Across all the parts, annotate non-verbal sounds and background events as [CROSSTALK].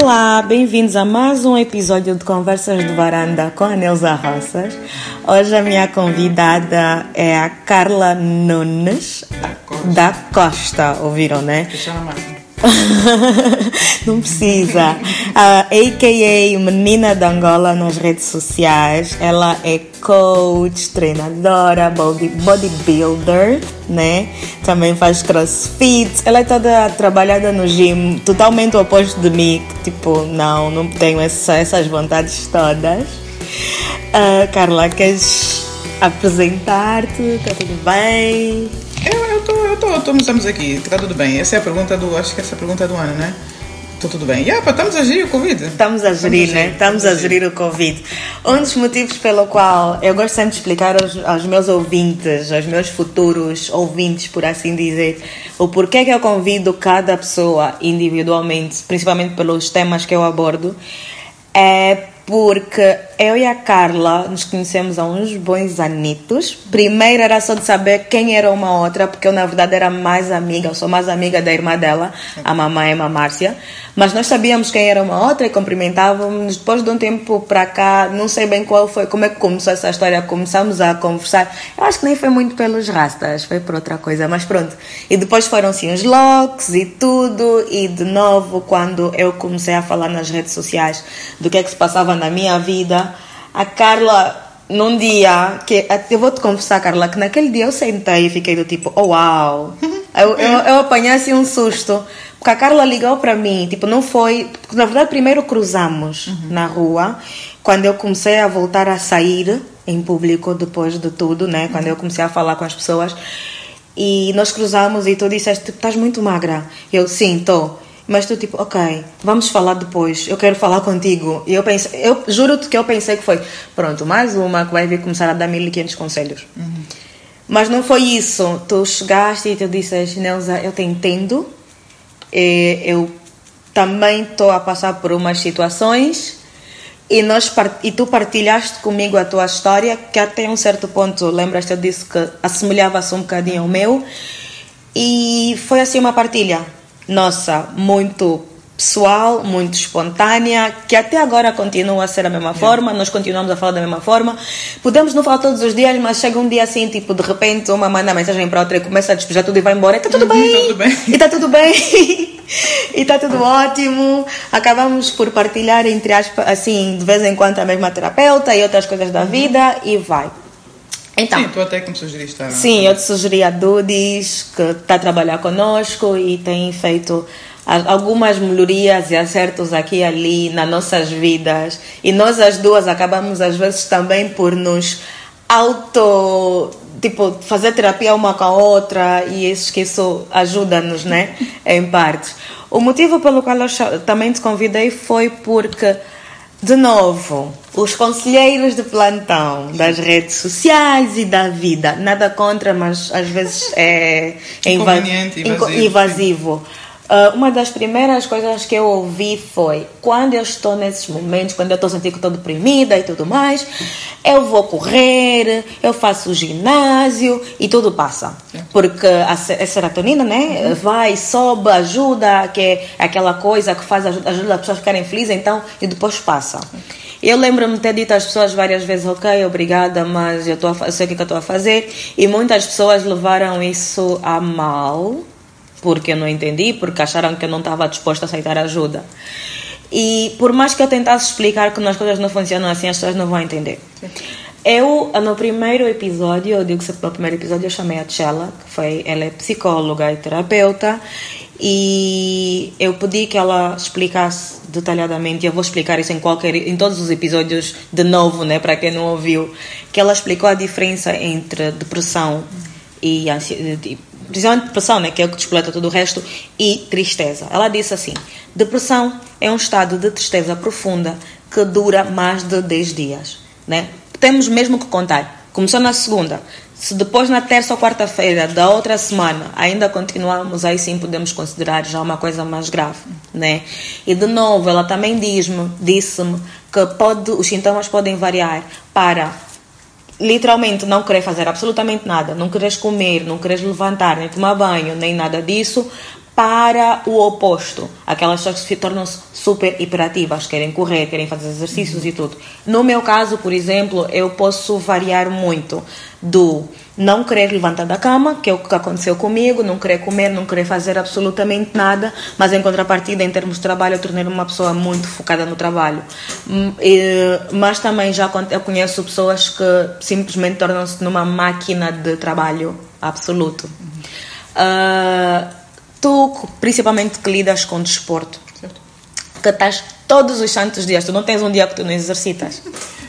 Olá, bem-vindos a mais um episódio de Conversas de Varanda com a Neuza Roças. Hoje a minha convidada é a Carla Nunes da Costa, ouviram, né? [LAUGHS] Não precisa. Uh, AKA Menina de Angola nas redes sociais. Ela é coach, treinadora, body, bodybuilder, né? Também faz crossfit. Ela é toda trabalhada no gym, totalmente o oposto de mim. Tipo, não, não tenho essa, essas vontades todas. Uh, Carla, queres apresentar-te? Está tudo bem? Eu, eu tô, eu tô, tô, estamos aqui, tá tudo bem. Essa é a pergunta do, acho que essa é a pergunta do ano, né? Tô tudo bem. Yeah, estamos a gerir o Covid. Estamos a gerir, estamos né? Estamos a gerir o Covid. Um dos motivos pelo qual eu gosto sempre de explicar aos, aos, meus ouvintes, aos meus futuros ouvintes, por assim dizer, o porquê que eu convido cada pessoa individualmente, principalmente pelos temas que eu abordo, é porque eu e a Carla nos conhecemos há uns bons anitos. Primeiro era só de saber quem era uma outra, porque eu na verdade era mais amiga, eu sou mais amiga da irmã dela, a mamãe Emma Márcia. Mas nós sabíamos quem era uma outra e cumprimentávamos. Depois de um tempo para cá, não sei bem qual foi, como é que começou essa história, começamos a conversar. Eu acho que nem foi muito pelos rastas, foi por outra coisa, mas pronto. E depois foram assim os locks e tudo, e de novo, quando eu comecei a falar nas redes sociais do que é que se passava na minha vida, a Carla num dia que eu vou te confessar, Carla, que naquele dia eu sentei e fiquei do tipo, oh uau! [LAUGHS] Eu, eu, eu apanhei assim um susto, porque a Carla ligou para mim, tipo, não foi. Na verdade, primeiro cruzamos uhum. na rua, quando eu comecei a voltar a sair em público depois de tudo, né? Quando eu comecei a falar com as pessoas. E nós cruzamos e tu disseste, tipo, estás muito magra. Eu, sim, estou. Mas tu, tipo, ok, vamos falar depois, eu quero falar contigo. E eu pensei, eu juro-te que eu pensei que foi, pronto, mais uma que vai vir começar a dar 1500 conselhos. Uhum. Mas não foi isso. Tu chegaste e tu disseste, Neuza, eu te entendo e eu também estou a passar por umas situações e, nós, e tu partilhaste comigo a tua história, que até um certo ponto, lembras-te, eu disse que assemelhava-se um bocadinho ao meu. E foi assim uma partilha nossa, muito pessoal, muito espontânea, que até agora continua a ser a mesma forma, nós continuamos a falar da mesma forma. Podemos não falar todos os dias, mas chega um dia assim, tipo, de repente uma manda mensagem para outra e começa a despejar tudo e vai embora. E está tudo, uhum, bem. tudo bem. E está tudo bem. [LAUGHS] e está tudo ótimo. Acabamos por partilhar, entre aspas, assim, de vez em quando a mesma terapeuta e outras coisas da uhum. vida e vai. Então, sim, tu até que me sugeriste. Sim, eu te sugeri a Dudis, que está a trabalhar conosco e tem feito algumas melhorias e acertos aqui e ali nas nossas vidas. E nós as duas acabamos às vezes também por nos auto tipo fazer terapia uma com a outra e isso que isso ajuda-nos, né, [LAUGHS] em parte. O motivo pelo qual eu também te convidei foi porque de novo, os conselheiros de plantão das redes sociais e da vida. Nada contra, mas às vezes é, é invasivo. Uh, uma das primeiras coisas que eu ouvi foi quando eu estou nesses momentos, quando eu estou sentindo que estou deprimida e tudo mais, eu vou correr, eu faço ginásio e tudo passa. Porque a, serotonina, né, vai, sobe, ajuda, que é aquela coisa que faz, ajuda, ajuda as pessoas a ficarem felizes, então, e depois passa. Eu lembro-me ter dito às pessoas várias vezes, ok, obrigada, mas eu, tô a, eu sei o que, é que eu estou a fazer, e muitas pessoas levaram isso a mal porque não entendi, porque acharam que eu não estava disposta a aceitar ajuda. E por mais que eu tentasse explicar que as coisas não funcionam assim, as pessoas não vão entender. Eu, no primeiro episódio, eu digo que no primeiro episódio eu chamei a Tchela, que foi, ela é psicóloga e terapeuta, e eu pedi que ela explicasse detalhadamente, eu vou explicar isso em qualquer em todos os episódios de novo, né, para quem não ouviu, que ela explicou a diferença entre depressão e ansiedade, principalmente depressão, né, que é o que descoleta todo o resto, e tristeza. Ela disse assim: depressão é um estado de tristeza profunda que dura mais de 10 dias. Né? Temos mesmo que contar. Começou na segunda. Se depois, na terça ou quarta-feira da outra semana, ainda continuamos, aí sim podemos considerar já uma coisa mais grave. Né? E de novo, ela também diz-me, disse-me que pode, os sintomas podem variar para literalmente não querer fazer absolutamente nada, não queres comer, não queres levantar, nem tomar banho, nem nada disso, para o oposto. Aquelas pessoas que se tornam super hiperativas, querem correr, querem fazer exercícios e tudo. No meu caso, por exemplo, eu posso variar muito do não querer levantar da cama, que é o que aconteceu comigo, não querer comer, não querer fazer absolutamente nada, mas em contrapartida, em termos de trabalho, eu tornei uma pessoa muito focada no trabalho. Hum, mas também já eu conheço pessoas que simplesmente tornam-se numa máquina de trabalho absoluto. Uh, tu, principalmente que lidas com desporto, certo. que estás todos os santos dias, tu não tens um dia que tu não exercitas.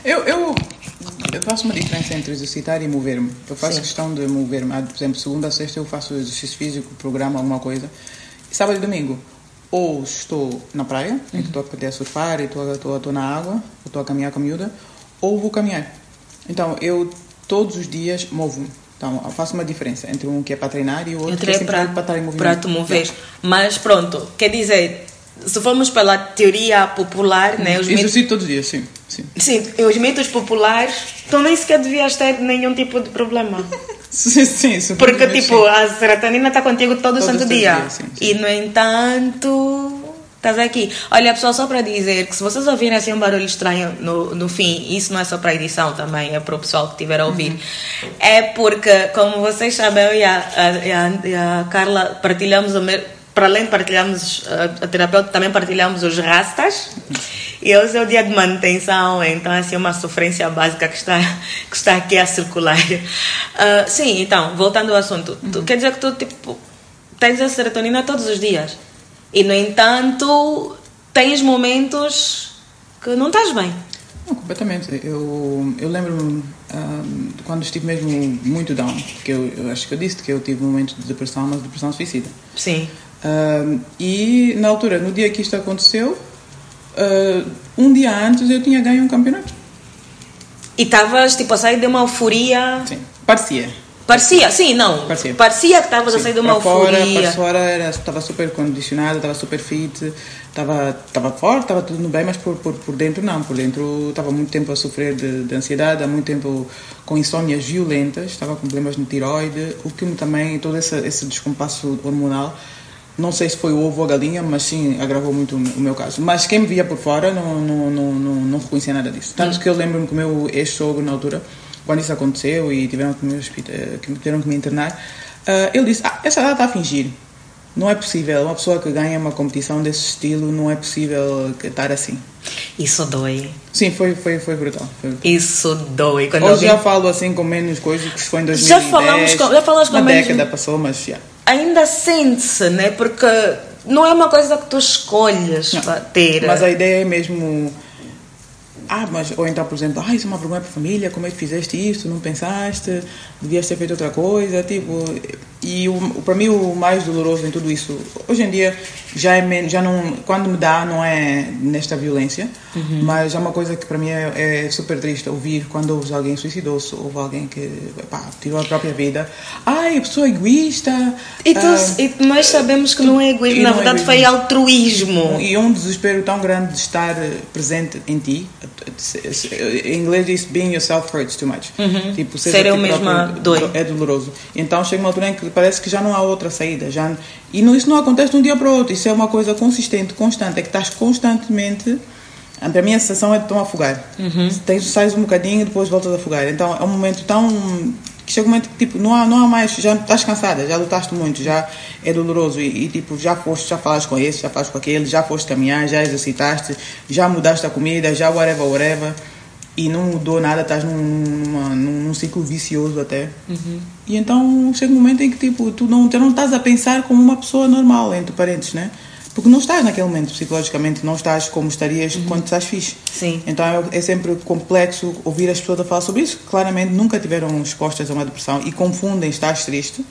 Eu, eu eu faço uma diferença entre exercitar e mover-me. Eu faço Sim. questão de mover-me. Ah, por exemplo, segunda a sexta eu faço exercício físico, programa alguma coisa. Sábado e domingo, ou estou na praia, uhum. estou a poder surfar e estou, estou, estou na água, estou a caminhar com a miúda, ou vou caminhar. Então, eu todos os dias movo-me. Então, eu faço uma diferença entre um que é para treinar e o outro que é para, para estar em movimento. Para te mover. Mas pronto, quer dizer, se formos pela teoria popular, né, os mitos... Isso todos os dias, sim, sim. Sim, os mitos populares, tu nem sequer devias ter nenhum tipo de problema. [LAUGHS] sim, sim. Porque, tipo, sim. a serotonina está contigo todo, todo santo dia. dia sim, sim. E, no entanto, estás aqui. Olha, pessoal, só para dizer que se vocês ouvirem assim um barulho estranho no, no fim, isso não é só para edição também, é para o pessoal que estiver a ouvir. Uhum. É porque, como vocês sabem, eu e a, a, e a Carla partilhamos o mesmo para além de partilharmos a, a terapeuta, também partilhamos os rastas. E hoje é o dia de manutenção, então assim, é uma sofrência básica que está, que está aqui a circular. Uh, sim, então, voltando ao assunto. Tu, quer dizer que tu, tipo, tens a serotonina todos os dias. E, no entanto, tens momentos que não estás bem. Não, completamente. Eu, eu lembro-me um, quando estive mesmo muito down, que eu, eu, acho que eu disse que eu tive um momento de depressão, mas depressão suicida. Sim. Um, e na altura, no dia que isto aconteceu, uh, um dia antes eu tinha ganho um campeonato. E estavas tipo a sair de uma euforia? Sim, parecia. Parecia, sim, não. Parecia, parecia que estavas a sair de uma fora, euforia. Para fora estava super condicionado, estava super fit, estava, estava forte, estava tudo bem, mas por, por, por dentro não. Por dentro estava muito tempo a sofrer de, de ansiedade, há muito tempo com insônias violentas, estava com problemas no tiroide, o que também, todo esse, esse descompasso hormonal não sei se foi o ovo ou a galinha, mas sim agravou muito o meu caso. Mas quem me via por fora não, não, não, não, não reconhecia nada disso. Tanto que eu lembro-me que o meu ex-sogro, na altura, quando isso aconteceu e tiveram que me, tiveram que me internar, uh, ele disse: Ah, essa data está a fingir. Não é possível. Uma pessoa que ganha uma competição desse estilo, não é possível estar assim. Isso dói. Sim, foi, foi, foi brutal. Foi brutal. Isso dói. Quando Hoje alguém... já falo assim com menos coisas, que foi em 2010. Já falamos com, já falamos com uma menos... década passou, mas já ainda sente-se, né? Porque não é uma coisa que tu escolhes não, ter. Mas a ideia é mesmo. Ah, mas, ou então, por exemplo, ah, isso é uma vergonha para a família, como é que fizeste isso, não pensaste, devias ter feito outra coisa, tipo, e o, para mim o mais doloroso em tudo isso, hoje em dia já é menos, já não, quando me dá não é nesta violência, uhum. mas é uma coisa que para mim é, é, super triste ouvir quando ouves alguém suicidou-se, ouve alguém que pá, tirou a própria vida. Ai, a pessoa é egoísta. E, e nós sabemos que não é egoísmo, na é verdade é foi altruísmo. E um desespero tão grande de estar presente em ti. Em inglês diz being yourself hurts too much. Uhum. Tipo, ser eu mesma dói. É doloroso. Então chega uma altura em que parece que já não há outra saída. Já, e não, isso não acontece de um dia para o outro, isso é uma coisa consistente, constante, é que estás constantemente. Para mim a sensação é de tão afogar. Uhum. Tens, sais um bocadinho e depois voltas a afogar. Então é um momento tão. Que chega um momento que tipo, não há, não há mais, já estás cansada, já lutaste muito, já é doloroso e, e tipo, já foste, já falaste com esse, já falaste com aquele, já foste caminhar, já exercitaste, já mudaste a comida, já whatever, whatever e não mudou nada, estás num, numa, num ciclo vicioso até. Uhum. E então chega um momento em que tipo, tu não, tu não estás a pensar como uma pessoa normal, entre parentes, né? Porque não estás naquele momento, psicologicamente, não estás como estarias uhum. quando estás fixe. Sim. Então é, é, sempre complexo ouvir as pessoas a falar sobre isso. Claramente nunca tiveram expostas a uma depressão e confundem estás triste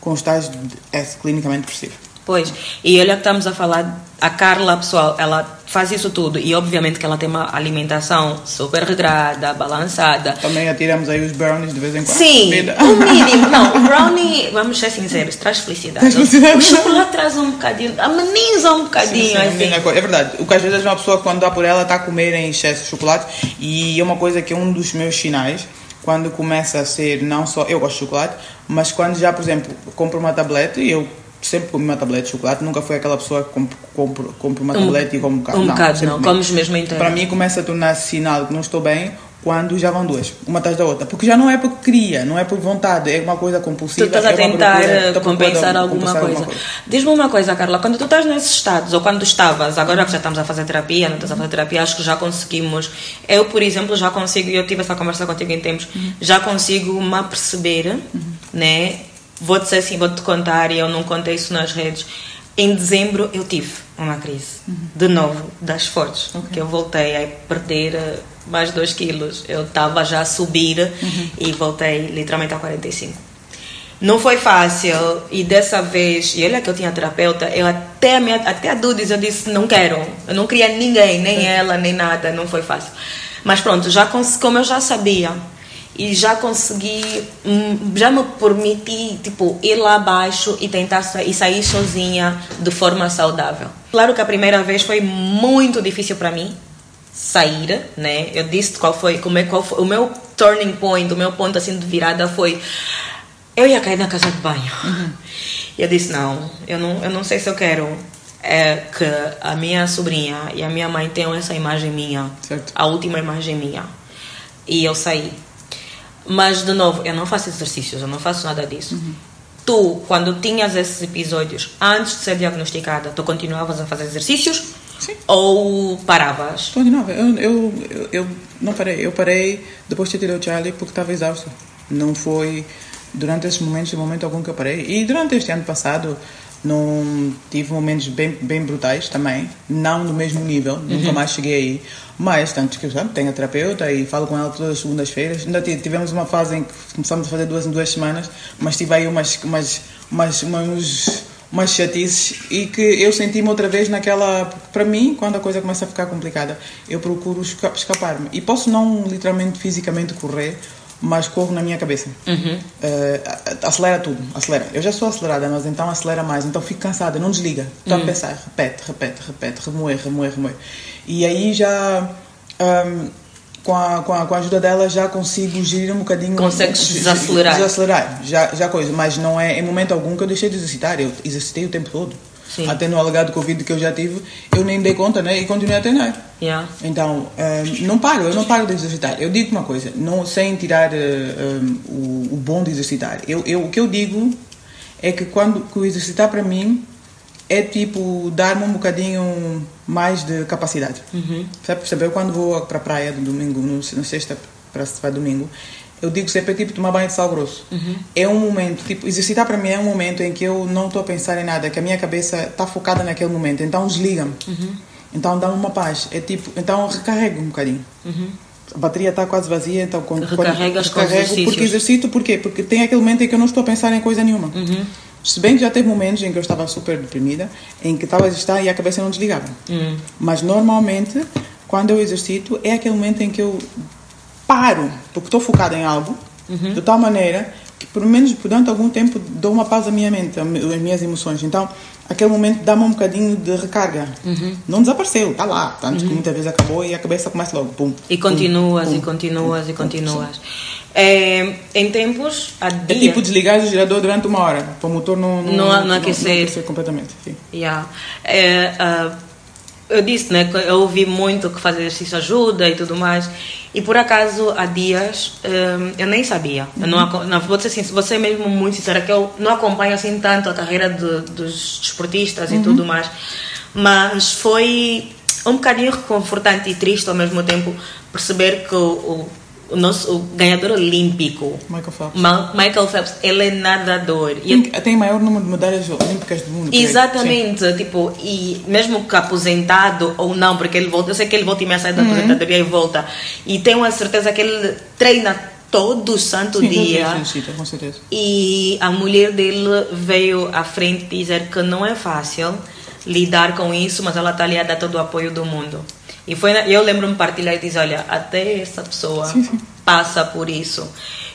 com estás é, clinicamente depressivo. Pois, e olha que estamos a falar, a Carla, pessoal, ela faz isso tudo e obviamente que ela tem uma alimentação super regrada, balançada. Também atiramos aí os brownies de vez em quando. Sim, o [LAUGHS] mínimo. Não, o brownie, vamos ser sinceros, traz felicidade. O chocolate traz um bocadinho, ameniza um bocadinho. Sim, sim, assim. É verdade. O que às vezes uma pessoa, quando dá por ela, está a comer em excesso de chocolate e é uma coisa que é um dos meus sinais quando começa a ser não só eu gosto de chocolate, mas quando já, por exemplo, compro uma tablete e eu sempre comi uma tablete de chocolate, nunca fui aquela pessoa que compra, compra, compra uma tablete e come um bocado. Um não, bocado, não. comi. Comes mesmo inteiro. Para mim começa a tornar-se sinal que não estou bem quando já vão duas, uma atrás da outra. Porque já não é porque queria, não é por vontade, é uma coisa Tu compulsiva. estás a é tentar procura- eh, estou a compensar alguma compensar coisa. Diz-me uma coisa, Carla, quando tu estás nesses estados, ou quando estavas, agora que já estamos a fazer terapia, não estás a fazer terapia, acho que já conseguimos. Eu, por exemplo, já consigo, e eu tive essa conversa contigo em tempos, já consigo me aperceber, né? Vou-te dizer assim, vou-te contar, e eu não contei isso nas redes. Em dezembro eu tive uma crise, de novo, das fortes, que eu voltei a perder eh, mais 2 quilos. Eu estava já a subir e voltei literalmente a 45. Não foi fácil e dessa vez, e olha que eu tinha terapeuta, eu até a, minha, até a Dudis eu disse não quero, eu não queria ninguém, nem ela, nem nada, não foi fácil. Mas pronto, já como eu já sabia e já consegui, hum, já me permiti tipo ir lá abaixo e tentar e sair sozinha de forma saudável. Claro que a primeira vez foi muito difícil para mim, sair, né? Eu disse qual foi, como é qual foi o meu turning point, o meu ponto assim de virada foi eu ia cair na casa de banho. E eu disse não, eu não, eu não sei se eu quero é, que a minha sobrinha e a minha mãe tenham essa imagem minha, Certo. a última imagem minha. E eu saí. Mas de novo, eu não faço exercícios, eu não faço nada disso. Tu, quando tinhas esses episódios, antes de ser diagnosticada, tu continuavas a fazer exercícios? Sim. Ou paravas? Continuava. Eu, eu, eu, eu não parei. Eu parei depois de ter o Charlie porque estava exausto. Não foi durante esses momentos, de momento algum que eu parei. E durante este ano passado, não tive momentos bem, bem brutais também. Não no mesmo nível, nunca mais cheguei aí. Mas, tanto que sabe, tenho a terapeuta e falo com ela todas as segundas-feiras. Ainda ti- tivemos uma fase em que começamos a fazer duas em duas semanas, mas tive aí umas, umas, umas, umas, umas chatices e que eu senti-me outra vez naquela. Para mim, quando a coisa começa a ficar complicada, eu procuro esca- escapar-me. E posso não literalmente fisicamente correr, mas corro na minha cabeça. A- a- acelera tudo, acelera. Eu já sou acelerada, mas então acelera mais, então fico cansada, não desliga. Estou a pensar, repete, repete, repete, remoer, remoer, remoer. E aí já. ahm, com a, com, a, com a ajuda dela já consigo gerir um bocadinho Consegues desacelerar. desacelerar já, já coisa mas não é em momento algum que eu deixei de exercitar eu exercitei o tempo todo Sim. até no alegado Covid que eu já tive eu nem dei conta né e continuei a treinar Yeah. então, ehm, não paro, eu não paro de exercitar. Eu digo uma coisa, não, sem tirar eh, ehm, o, o bom de exercitar. Eu, eu, o que eu digo é que quando que o exercitar para mim é tipo dar-me um bocadinho mais de capacidade. Sabe, percebe? Eu quando vou para a praia no domingo, no, na sexta para domingo, eu digo sempre tipo tomar banho de sal grosso. É um momento, tipo, exercitar para mim é um momento em que eu não estou a pensar em nada, que a minha cabeça está focada naquele momento, então desliga-me. Então dá-me uma paz. É tipo, então recarrego um bocadinho. A bateria está quase vazia, então quando, Recarregas quando recarrego, porque exercito, porquê? Porque tem aquele momento em que eu não estou a pensar em coisa nenhuma. Se bem que já teve momentos em que eu estava super deprimida, em que estava a exercitar e a cabeça não desligava. Mas normalmente, quando eu exercito, é aquele momento em que eu paro, porque estou focada em algo, de tal maneira que, pelo menos durante algum tempo, dou uma pausa à minha mente, às minhas emoções. Então, aquele momento dá-me um bocadinho de recarga. Não desapareceu, está lá. Tanto que muitas vezes acabou e a cabeça começa logo. Pum, E continuas, pum, e continuas, pum, e continuas. É, em tempos, há É dia... tipo desligar o gerador durante uma hora, para o motor não, Não- não aquecer. aquecer completamente. Sim. Yeah. É, ah, eu disse, né, que eu ouvi muito que fazer exercício ajuda e tudo mais. E por acaso, há dias, hum, eu nem sabia. Eu não, aco- não, vou dizer assim, você é mesmo muito sincera, que eu não acompanho assim tanto a carreira de- dos desportistas e tudo mais. Mas foi um bocadinho reconfortante e triste ao mesmo tempo perceber que o, o, o nosso o ganhador olímpico, Michael Phelps. Ma- Michael Phelps, ele é nadador. E Tem, tem o maior número de medalhas olímpicas do mundo. creio. Sim. Exatamente, tipo, e mesmo que aposentado ou não, porque ele volta, eu sei que ele volta e meia sai da Uhum. aposentadoria e volta, e tenho a certeza que ele treina todo santo Sim, dia. exercita, com certeza. E a mulher dele veio à frente dizer que não é fácil lidar com isso, mas ela está ali a dar todo o apoio do mundo. E foi, na- eu lembro-me partilhar e dizer, olha, até essa pessoa Sim, sim. passa por isso.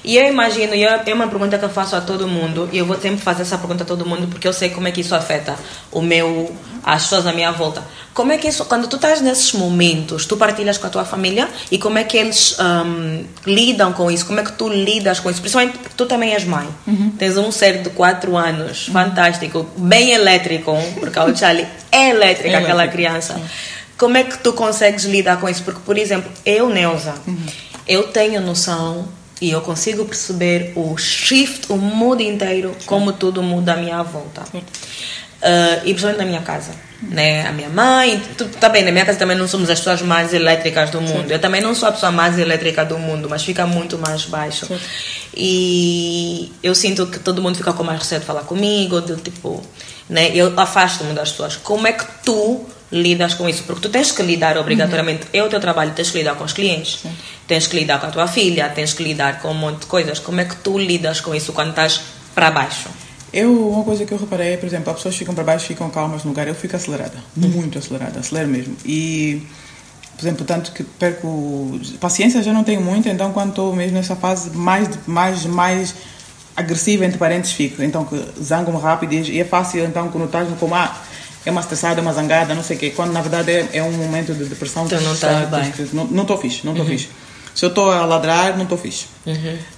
E eu imagino, e é é uma pergunta que eu faço a todo mundo, e eu vou sempre fazer essa pergunta a todo mundo, porque eu sei como é que isso afeta o meu às pessoas à minha volta. Como é que isso, quando tu estás nesses momentos, tu partilhas com a tua família e como é que eles um, lidam com isso? Como é que tu lidas com isso? Principalmente porque tu também és mãe. Uhum. Tens um ser de 4 anos, fantástico, bem elétrico, porque o Charlie é elétrico, É aquela criança. Como é que tu consegues lidar com isso? Porque, por exemplo, eu, Neuza, eu tenho noção e eu consigo perceber o shift, o mundo inteiro, como tudo muda à minha volta. Ah, e principalmente na minha casa. Né? A minha mãe, tu, tá bem, na minha casa também não somos as pessoas mais elétricas do mundo. Eu também não sou a pessoa mais elétrica do mundo, mas fica muito mais baixo. E eu sinto que todo mundo fica com mais receio de falar comigo, de tipo, né? Eu afasto-me das pessoas. Como é que tu lidas com isso? Porque tu tens que lidar obrigatoriamente, é o teu trabalho, tens que lidar com os clientes, tens que lidar com a tua filha, tens que lidar com um monte de coisas. Como é que tu lidas com isso quando estás para baixo? Eu, uma coisa que eu reparei, por exemplo, as pessoas ficam para baixo, ficam calmas no lugar, eu fico acelerada, muito acelerada, acelero mesmo. E, por exemplo, tanto que perco. Paciência já não tenho muito, então quando estou mesmo nessa fase mais, mais, mais agressiva, entre parênteses, fico. Então, que zango-me rápido e é fácil, então, quando estás no como, ah, é uma estressada, uma zangada, não sei o quê, quando na verdade é, é um momento de depressão. Então não está- estás bem. Não estou fixe, não estou fixe. Se eu estou a ladrar, não estou fixe.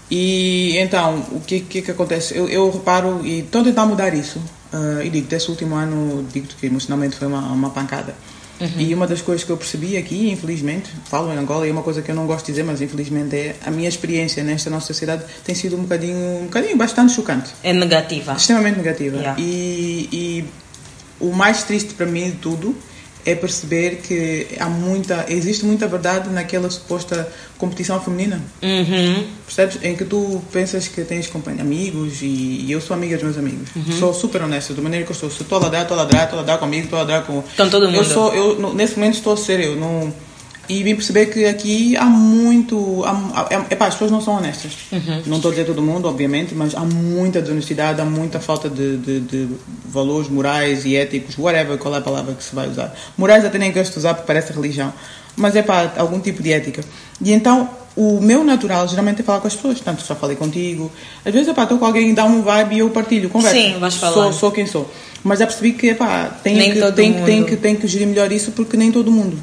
E então, o que, que, que acontece? Eu, eu reparo e estou a tentar mudar isso. Ah, e digo, desse último ano, digo-te que emocionalmente foi uma, uma pancada. E uma das coisas que eu percebi aqui, infelizmente, falo em Angola, e é uma coisa que eu não gosto de dizer, mas infelizmente é a minha experiência nesta nossa sociedade tem sido um bocadinho, um bocadinho bastante chocante. É negativa. Extremamente negativa. Yeah. E, e o mais triste para mim de tudo é perceber que há muita, existe muita verdade naquela suposta competição feminina. Uhum. Percebes? Em que tu pensas que tens amigos e, e eu sou amiga dos meus amigos. Uhum. Sou super honesta, da maneira que eu sou. Se estou a ladrar, estou a ladrar, estou a ladrar comigo, estou a ladrar com. Com todo mundo. Eu sou, eu, nesse momento estou a ser eu. Não, e vim perceber que aqui há muito. Há, é, epá, as pessoas não são honestas. Uhum. Não estou a dizer todo mundo, obviamente, mas há muita desonestidade, há muita falta de, de, de valores morais e éticos, whatever, qual é a palavra que se vai usar. Morais até nem gosto de usar porque parece religião. Mas é pá, algum tipo de ética. E então, o meu natural geralmente é falar com as pessoas. Tanto já falei contigo. Às vezes, epá, estou com alguém, dá um vibe e eu partilho, converso. Sim, vais Sou, falando. sou quem sou. Mas já percebi que, epá, tem que, tem, tem, que, tem que gerir melhor isso porque nem todo mundo.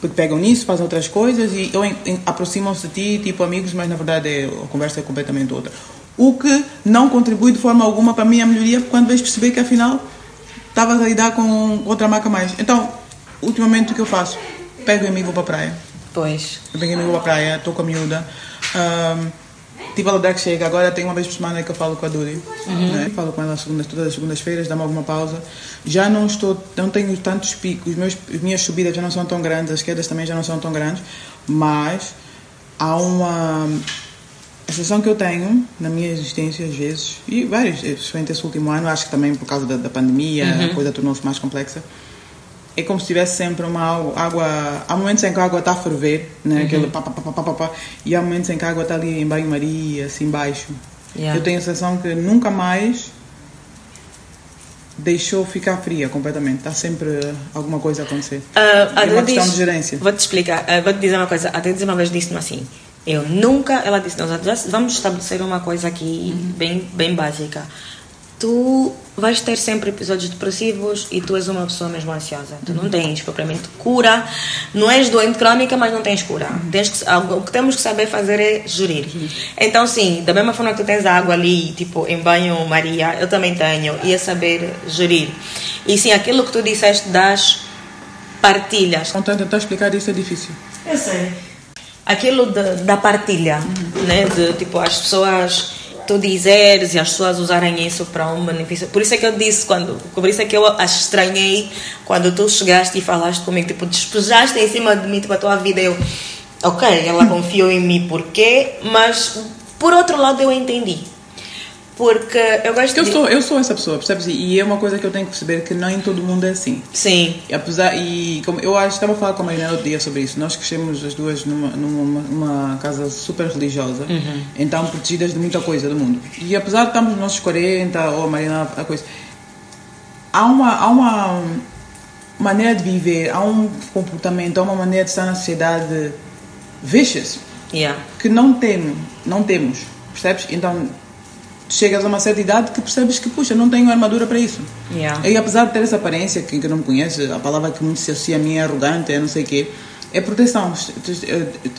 Porque pegam nisso, fazem outras coisas e ou em- em- aproximam-se de ti, tipo amigos, mas na verdade é, a conversa é completamente outra. O que não contribui de forma alguma para a minha melhoria quando vais perceber que afinal estavas a lidar com outra marca mais. Então, ultimamente o que eu faço? Pego em mim e vou para a praia. Pois. Eu venho amigo para a praia, estou com a miúda. Um, tipo a que chega. Agora tem uma vez por semana que eu falo com a Duri. Né? Falo com ela segundas, todas as segundas-feiras, dá-me alguma pausa. Já não estou, não tenho tantos picos, meus, as minhas subidas já não são tão grandes, as quedas também já não são tão grandes, mas há uma. A sensação que eu tenho na minha existência, às vezes, e vários, especialmente esse último ano, acho que também por causa da, da pandemia, a coisa tornou-se mais complexa, é como se tivesse sempre uma água, há momentos em que a água está a ferver, né? Aquele pá, pá, pá, pá, pá, e há momentos em que a água está ali em banho-maria, assim embaixo. Yeah. Eu tenho a sensação que nunca mais deixou ficar fria completamente. Está sempre alguma coisa a acontecer. Ah, é uma questão diz- de gerência. Vou-te explicar, ah, vou-te dizer uma coisa. Até dizer uma vez disse-me assim: eu nunca. Ela disse: nós vamos estabelecer uma coisa aqui Uhum. bem, bem básica. Tu vais ter sempre episódios depressivos e tu és uma pessoa mesmo ansiosa. Tu Uhum. não tens propriamente cura, não és doente crônica, mas não tens cura. Uhum. Tens que, o que temos que saber fazer é gerir. Então, sim, da mesma forma que tu tens a água ali, tipo, em banho-maria, eu também tenho, e é saber gerir. E sim, aquilo que tu disseste das partilhas. Então, tentar explicar isso é difícil. Eu sei. Aquilo de- da partilha, né? De tipo, as pessoas, tu dizeres e as pessoas usarem isso para um benefício. Por isso é que eu disse, quando, por isso é que eu estranhei quando tu chegaste e falaste comigo, tipo, despejaste em cima de mim, tipo, a tua vida. Eu, ok, ela confiou em mim, porquê? Mas, por outro lado, eu entendi. Porque eu gosto eu de... sou, eu sou essa pessoa, percebes? E é uma coisa que eu tenho que perceber que nem todo mundo é assim. Sim. E apesar e como eu acho estava a falar com a Marina outro dia sobre isso nós crescemos as duas numa, numa numa casa super religiosa então protegidas de muita coisa do mundo e apesar de estarmos nos nossos 40 ou a Marina a coisa há uma há uma maneira de viver há um comportamento há uma maneira de estar na sociedade vicious Yeah. que não temos não temos percebes então chegas a uma certa idade que percebes que, puxa, não tenho armadura para isso. Yeah. E apesar de ter essa aparência, que, que não me conhece, a palavra que muito se associa a mim é arrogante, é não sei o quê, é proteção,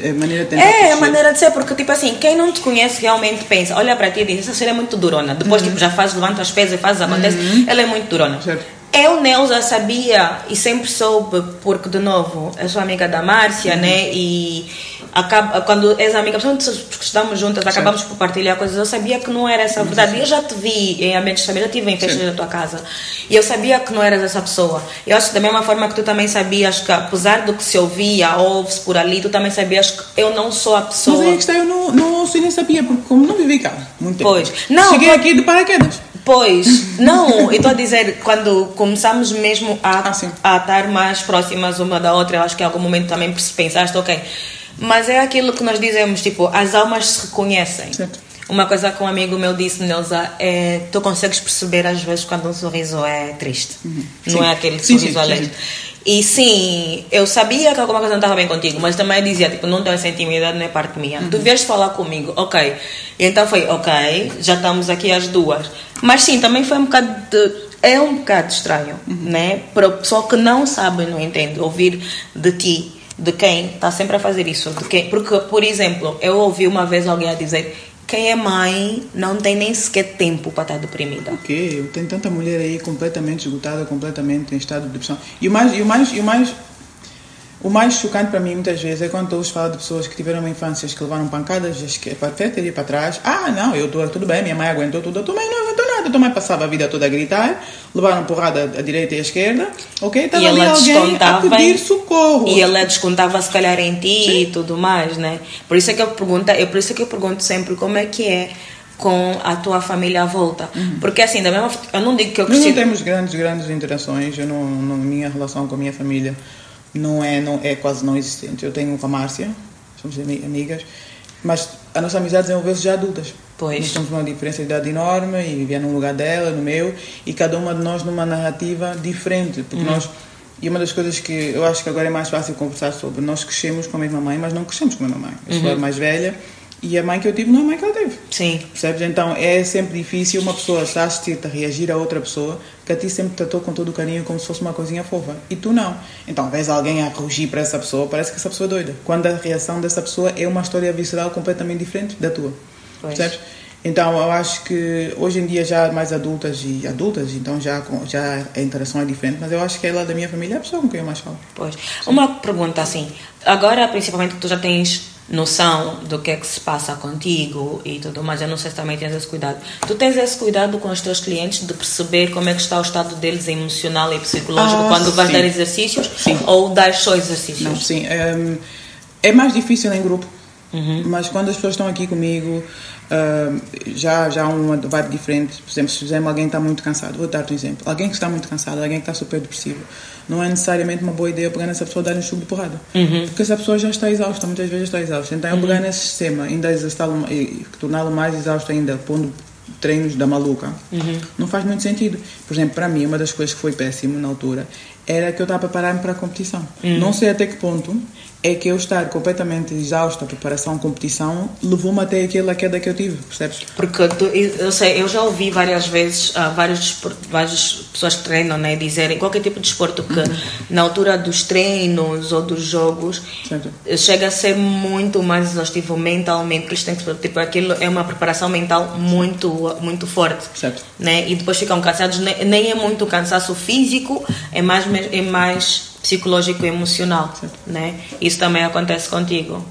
é maneira de É, a proteger. maneira de ser, porque tipo assim, quem não te conhece realmente pensa, olha para ti e diz, essa senhora é muito durona. Depois, tipo, já faz, levanta as peças e faz, acontece, ela é muito durona. Certo. Eu, Neuza, sabia e sempre soube, porque, de novo, eu sou amiga da Márcia, né? E acaba, quando és amiga, porque estamos juntas, acabamos por partilhar coisas. Eu sabia que não era essa a verdade. Eu já te vi em ambientes também, já estive em festas Sim. da tua casa. E eu sabia que não eras essa pessoa. Eu acho que da mesma forma que tu também sabias que, apesar do que se ouvia, ouve-se por ali, tu também sabias que eu não sou a pessoa. Mas aí é que está, eu não, não ouço e nem sabia, porque como não vivi cá muito tempo. Pois. Não, Cheguei aqui de paraquedas. Pois, não, estou a dizer, quando começamos mesmo a, Ah, a estar mais próximas uma da outra, eu acho que em algum momento também pensaste, ok. Mas é aquilo que nós dizemos, tipo, as almas se reconhecem. Certo. Uma coisa que um amigo meu disse, Neuza, é tu consegues perceber às vezes quando um sorriso é triste. Não Uhum. Sim. é aquele Sim, sorriso sim, alegre. sim, E sim, eu sabia que alguma coisa não estava bem contigo, mas também dizia, tipo, não tenho essa intimidade, não é parte minha. Uhum. Tu vieste falar comigo, ok. E então foi, ok, já estamos aqui as duas. Mas sim, também foi um bocado de, é um bocado estranho, Uhum. né? Para a pessoa que não sabe, não entende, ouvir de ti, de quem está sempre a fazer isso. De quem, porque, por exemplo, eu ouvi uma vez alguém a dizer quem é mãe não tem nem sequer tempo para estar deprimida. Ok, tenho tanta mulher aí completamente esgotada, completamente em estado de depressão. E o mais, e o mais, e o mais, o mais chocante para mim muitas vezes é quando ouço falar de pessoas que tiveram uma infância que levaram pancadas para frente e para trás. Ah, não, eu estou tudo bem, minha mãe aguentou tudo, a tua mãe não aguentou nada, a tua mãe passava a vida toda a gritar, levaram porrada à direita e à esquerda, ok? Estava ali alguém a pedir socorro. E ela descontava se calhar em ti e tudo mais, né? Por isso é que eu pergunto, é por isso que eu pergunto sempre como é que é com a tua família à volta. Porque assim, da mesma eu não digo que eu Nós não cresci temos grandes, grandes interações. Eu não, não, minha relação com a minha família não é, não é quase não existente. Eu tenho com a Márcia, somos ami- amigas, mas a nossa amizade desenvolveu-se já adultas. Pois. Nós temos uma diferença de idade enorme e vivia num lugar dela, no meu, e cada uma de nós numa narrativa diferente. Porque nós. E uma das coisas que eu acho que agora é mais fácil conversar sobre, nós crescemos com a mesma mãe, mas não crescemos com a mesma mãe. Eu sou a mais velha e a mãe que eu tive não é a mãe que ela teve. Sim. Percebes? Então é sempre difícil uma pessoa estar a assistir-te a reagir a outra pessoa que a ti sempre tratou com todo o carinho como se fosse uma coisinha fofa. E tu não. Então vês alguém a rugir para essa pessoa, parece que essa pessoa é doida. Quando a reação dessa pessoa é uma história visceral completamente diferente da tua. Pois. Percebes? Então eu acho que hoje em dia já mais adultas e adultas, então já, já a interação é diferente, mas eu acho que ela da minha família é a pessoa com quem eu mais falo. Pois. Uma pergunta assim, agora principalmente que tu já tens noção do que é que se passa contigo e tudo mais, eu não sei se também tens esse cuidado. Tu tens esse cuidado com os teus clientes de perceber como é que está o estado deles emocional e psicológico Ah, quando vais sim. dar exercícios Sim. ou dar só exercícios? Não, sim. hum, é mais difícil em grupo, mas quando as pessoas estão aqui comigo, hum, já, já há uma vibe diferente. Por exemplo, se fizermos alguém que está muito cansado, vou dar-te um exemplo. Alguém que está muito cansado, alguém que está super depressivo, não é necessariamente uma boa ideia pegar nessa pessoa e dar um chute de porrada. Porque essa pessoa já está exausta, muitas vezes está exausta. Então, eu pegar nesse sistema, ainda exercitá-lo e e torná-lo mais exausto ainda, pondo treinos da maluca, não faz muito sentido. Por exemplo, para mim, uma das coisas que foi péssimo na altura era que eu estava a preparar-me para a competição. Não sei até que ponto é que eu estar completamente exausta, a preparação competição, levou-me até aquela queda que eu tive, percebes? Porque tu- eu sei, eu já ouvi várias vezes ah, vários várias pessoas que treinam, né, dizerem qualquer tipo de desporto que na altura dos treinos ou dos jogos Certo. chega a ser muito mais exaustivo mentalmente, por isso tem que tipo aquilo é uma preparação mental muito muito forte, Certo. né? E depois ficam cansados, nem, nem é muito cansaço físico, é mais é mais psicológico e emocional, né? Isso também acontece contigo.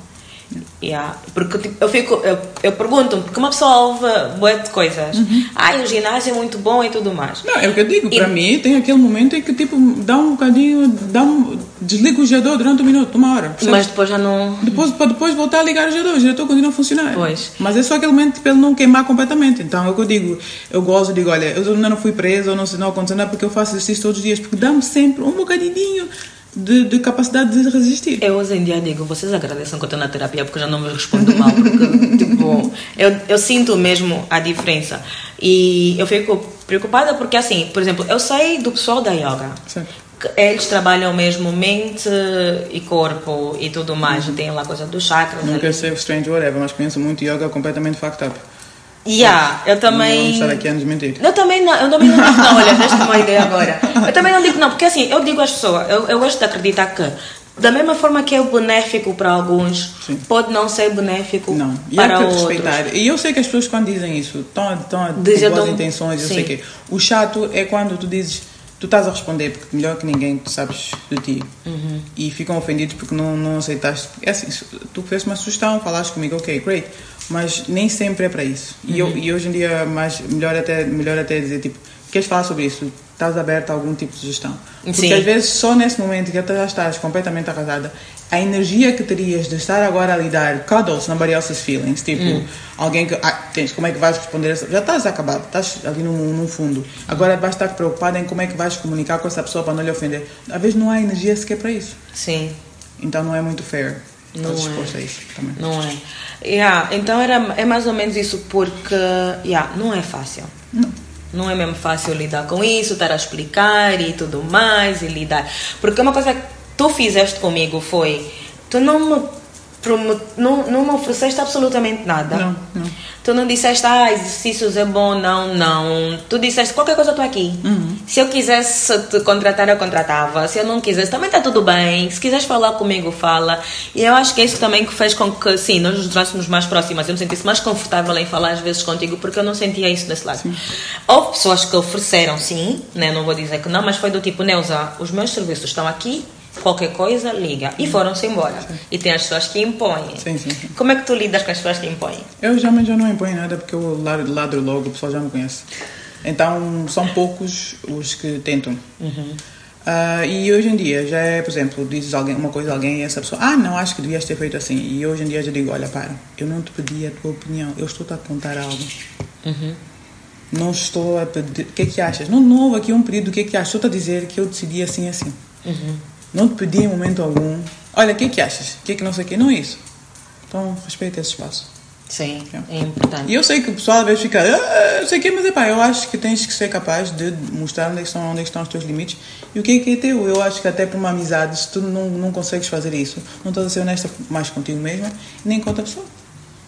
Yeah. Porque tipo, eu fico, eu, eu pergunto, porque uma pessoa ouve bué de coisas. Ai, o ginásio é muito bom e tudo mais. Não, é o que eu digo, para mim tem aquele momento em que tipo, dá um bocadinho, dá um, desliga o gerador durante um minuto, uma hora, percebes? Mas depois já não. Depois, para depois voltar a ligar o gerador, o gerador continua a funcionar. Pois. Mas é só aquele momento para ele não queimar completamente. Então é o que eu digo. Eu gosto, digo, olha, eu ainda não fui preso, ou não sei, não aconteceu nada, porque eu faço exercício todos os dias, porque dá-me sempre um bocadinho de, de capacidade de resistir. Eu hoje em dia digo, vocês agradecem que eu estou na terapia porque já não me respondo mal. Porque, [LAUGHS] tipo, eu, eu sinto mesmo a diferença. E eu fico preocupada porque, assim, por exemplo, eu sei do pessoal da yoga. Que Eles trabalham mesmo mente e corpo e tudo mais. Tem lá coisa dos chakras. Quero ser strange whatever, mas conheço muito yoga completamente fucked up. Yeah, eu também. Não estar aqui a nos mentir. Eu também não, eu também não digo não, olha, deste uma ideia agora. Eu também não digo não, porque assim, eu digo às pessoas, eu, eu gosto de acreditar que da mesma forma que é benéfico para alguns, Sim. pode não ser benéfico Não, e para outros. respeitar. E eu sei que as pessoas quando dizem isso estão, estão a Dizem ter boas tão- intenções, eu sim. sei que O chato é quando tu dizes, tu estás a responder, porque melhor que ninguém tu sabes de ti. Uhum. E ficam ofendidos porque não, não aceitaste. É assim, tu fizeste uma sugestão, falaste comigo, ok, great. Mas nem sempre é para isso. E, Uhum. eu, e hoje em dia, mais, melhor, até, melhor até dizer, tipo, queres falar sobre isso? Estás aberto a algum tipo de sugestão? Porque Sim. às vezes, só nesse momento que tu já estás completamente arrasada, a energia que terias de estar agora a lidar cuddles, nobody else's feelings, tipo, Hum. alguém que, ah, tens, como é que vais responder? essa- Já estás acabado, estás ali no, no fundo. Agora vais estar preocupada em como é que vais comunicar com essa pessoa para não lhe ofender. Às vezes não há energia sequer para isso. Sim, Então não é muito fair. Não é. disposto a isso também. não é? Yeah, então era, é mais ou menos isso, porque yeah, não é fácil. Não. Não é mesmo fácil lidar com isso, estar a explicar e tudo mais, e lidar. Porque uma coisa que tu fizeste comigo foi: tu não me, não, não me ofereceste absolutamente nada. Não, não. Tu não disseste, ah, exercícios é bom, não, não. Tu disseste, qualquer coisa eu estou aqui. Uhum. Se eu quisesse te contratar, eu contratava. Se eu não quisesse, também está tudo bem. Se quiseres falar comigo, fala. E eu acho que é isso também que fez com que, sim, nós nos tornássemos mais próximas. Eu me sentisse mais confortável em falar às vezes contigo, porque eu não sentia isso desse lado. Houve pessoas que ofereceram, sim, né? não vou dizer que não, mas foi do tipo, Neuza, os meus serviços estão aqui, qualquer coisa, liga. E foram-se embora. E tem as pessoas que impõem. Sim, sim, sim. Como é que tu lidas com as pessoas que impõem? Eu já, já não imponho nada porque eu ladro, logo, o pessoal já me conhece. Então são poucos os que tentam. Ah, e hoje em dia já é, por exemplo, dizes alguém, uma coisa a alguém e essa pessoa, ah, não, acho que devias ter feito assim. E hoje em dia já digo, olha, para, eu não te pedi a tua opinião, eu estou-te a contar algo. Não estou a pedir, o que é que achas? Não, não houve aqui um pedido, o que é que achas? Estou-te a dizer que eu decidi assim, assim. Não te pedi em momento algum, olha, o que é que achas? O que é que não sei o quê? Não é isso. Então, respeita esse espaço. Sim, Yeah. é importante. E eu sei que o pessoal às vezes fica, ah, sei que, mas é pá, eu acho que tens que ser capaz de mostrar onde é estão, onde é estão os teus limites e o que é que é teu. Eu acho que até por uma amizade, se tu não, não consegues fazer isso, não estás a ser honesta mais contigo mesma, nem com outra pessoa.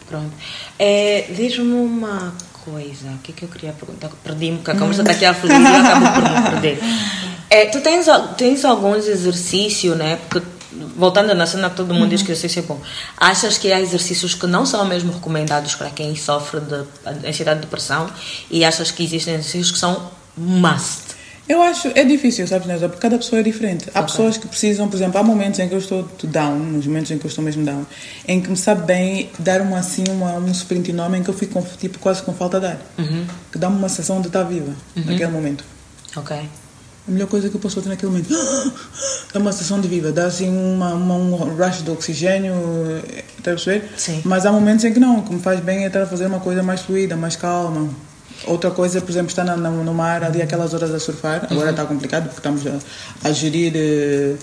Pronto. É, Diz-me uma coisa, o que é que eu queria perguntar? Perdi-me, porque a conversa está aqui a fluir e eu acabo por me perder. É, tu tens, tens alguns exercícios, né? Porque, voltando na cena todo mundo diz que exercício é bom. Achas que há exercícios que não são mesmo recomendados para quem sofre de ansiedade e depressão e achas que existem exercícios que são must? Eu acho, é difícil, sabes, Neuza, porque cada pessoa é diferente. Há pessoas que precisam, por exemplo, há momentos em que eu estou down, nos momentos em que eu estou mesmo down, em que me sabe bem dar uma assim, uma, um sprint enorme em que eu fico com, tipo, quase com falta de ar. Que dá-me uma sensação de estar viva naquele momento. Ok. A melhor coisa que eu posso fazer naquele momento dá [GASPS] uma sensação de vida, dá assim uma, uma- um rush de oxigênio, está a perceber? Sim. Mas há momentos em que não, o que me faz bem é estar a fazer uma coisa mais fluida, mais calma. Outra coisa, por exemplo, estar na, na- no mar ali aquelas horas a surfar, agora está complicado porque estamos a, a gerir eh,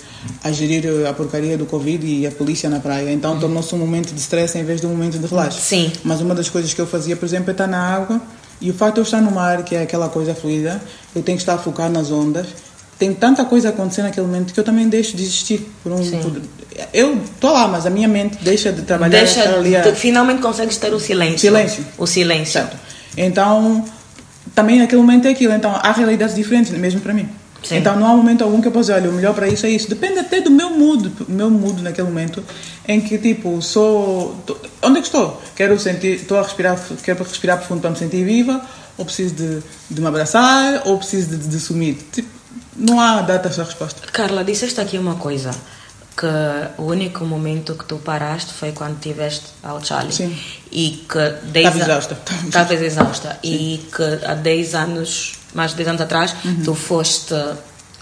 a gerir eh, a porcaria do Covid e a polícia na praia, então tornou-se um momento de stress em vez de um momento de relaxo. Sim. Mas uma das coisas que eu fazia, por exemplo, é estar na água e o facto de eu estar no mar, que é aquela coisa fluida, eu tenho que estar a focar nas ondas. Tem tanta coisa a acontecer naquele momento que eu também deixo de existir. Por um, por- eu estou lá, mas a minha mente deixa de trabalhar Deixa ali a, finalmente consegues ter o silêncio. Silêncio. O silêncio. Certo. Então, também naquele momento é aquilo. Então, há realidades diferentes, mesmo para mim. Sim. Então, não há momento algum que eu possa dizer, olha, o melhor para isso é isso. Depende até do meu mood, meu mood naquele momento, em que, tipo, sou... tô- onde é que estou? Quero sentir... Estou a respirar, quero respirar profundo para me sentir viva, ou preciso de, de me abraçar, ou preciso de, de sumir. Tipo, não há data essa resposta. Carla, disseste aqui uma coisa. Que o único momento que tu paraste foi quando tiveste ao Charlie. Sim. E que 10 Estava exausta. Estavas exausta. [LAUGHS] E que há 10 anos, mais de 10 anos atrás, tu foste